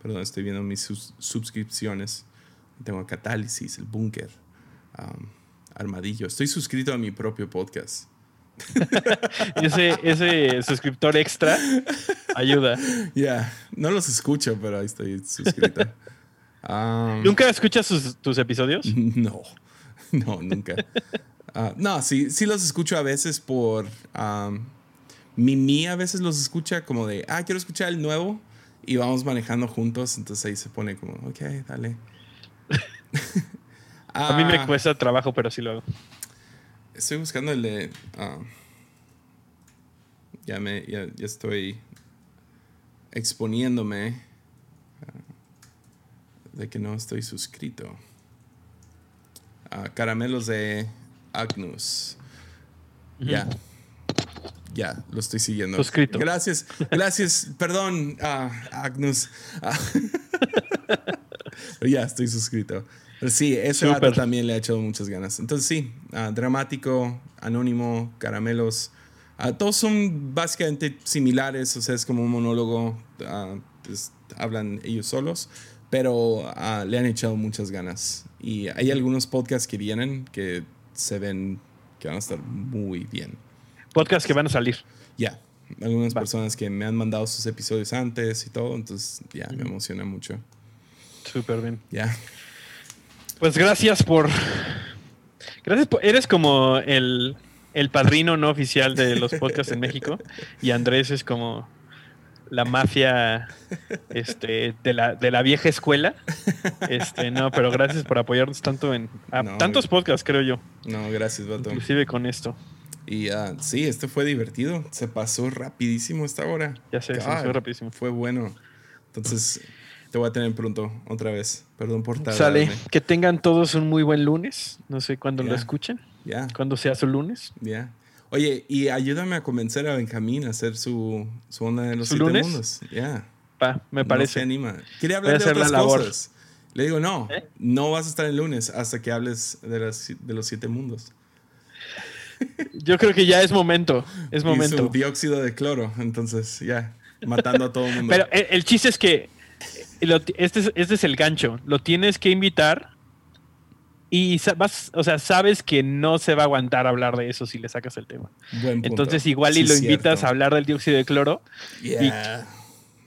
perdón, estoy viendo mis suscripciones. Tengo Catálisis, El Búnker, Armadillo. Estoy suscrito a mi propio podcast. ese, ese suscriptor extra ayuda. Ya, no los escucho, pero ahí estoy suscrito. ¿Nunca escuchas tus episodios? No, no, nunca. Ah, no, sí, sí los escucho a veces por... Mimi a veces los escucha como de, ah, quiero escuchar el nuevo y vamos manejando juntos, entonces ahí se pone como, ok, dale. a mí me ah. cuesta trabajo, pero sí lo hago. Estoy buscando el de... ya, me, ya, estoy exponiéndome ah, de que no estoy suscrito. caramelos de Agnus. Ya. Ya, lo estoy siguiendo. Suscrito. Gracias, gracias. Perdón, uh, Agnus. Ah. ya, estoy suscrito. Sí, ese vato también le ha echado muchas ganas. Entonces, sí, ah, dramático, anónimo, caramelos. todos son básicamente similares, o sea, es como un monólogo. Pues, hablan ellos solos, pero le han echado muchas ganas. Y hay algunos podcasts que vienen que se ven que van a estar muy bien. Podcasts que van a salir. Ya. Algunas personas que me han mandado sus episodios antes y todo, entonces ya me emociona mucho. Súper bien. Ya. Pues gracias por. Gracias por. Eres como el, el padrino no oficial de los podcasts en México y Andrés es como la mafia este, de, la, de la vieja escuela. Este, no, pero gracias por apoyarnos tanto en tantos podcasts, creo yo. No, gracias, Vato. Inclusive con esto. Y uh, sí, esto fue divertido. Se pasó rapidísimo esta hora. Ya sé, se pasó rapidísimo. Fue bueno. Entonces, te voy a tener pronto, otra vez. Perdón por tardarme. Sale. Que tengan todos un muy buen lunes. No sé cuándo lo escuchen. Ya. Cuando sea su lunes. Ya. Oye, y ayúdame a convencer a Benjamín a hacer su, su onda de los siete mundos. Ya. Pa, me parece. No se anima. Quería hablar de otras cosas. Le digo, no, ¿Eh? no vas a estar el lunes hasta que hables de, las, de los siete mundos. Yo creo que ya es momento. Es momento. dióxido de cloro. Entonces, ya. matando a todo el mundo. Pero el, chiste es que. Este, es, este es el gancho. Lo tienes que invitar. Y vas, o sea, sabes que no se va a aguantar hablar de eso si le sacas el tema. Entonces, igual y lo invitas a hablar del dióxido de cloro.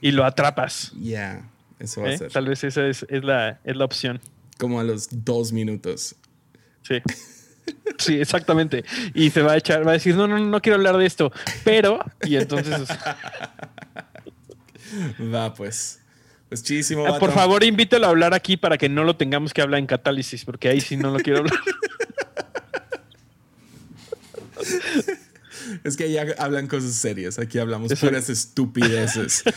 Y, lo atrapas. Ya. Eso va a ¿Eh? ser. Tal vez esa es, la, es la opción. Como a los dos minutos. Sí. Sí, exactamente. Y se va a echar, va a decir, no, no, no quiero hablar de esto, pero, y entonces... va, pues. Chísimo. Ah, por favor, invítelo a hablar aquí para que no lo tengamos que hablar en catálisis, porque ahí sí no lo quiero hablar. Es que ya hablan cosas serias. Aquí hablamos puras estupideces.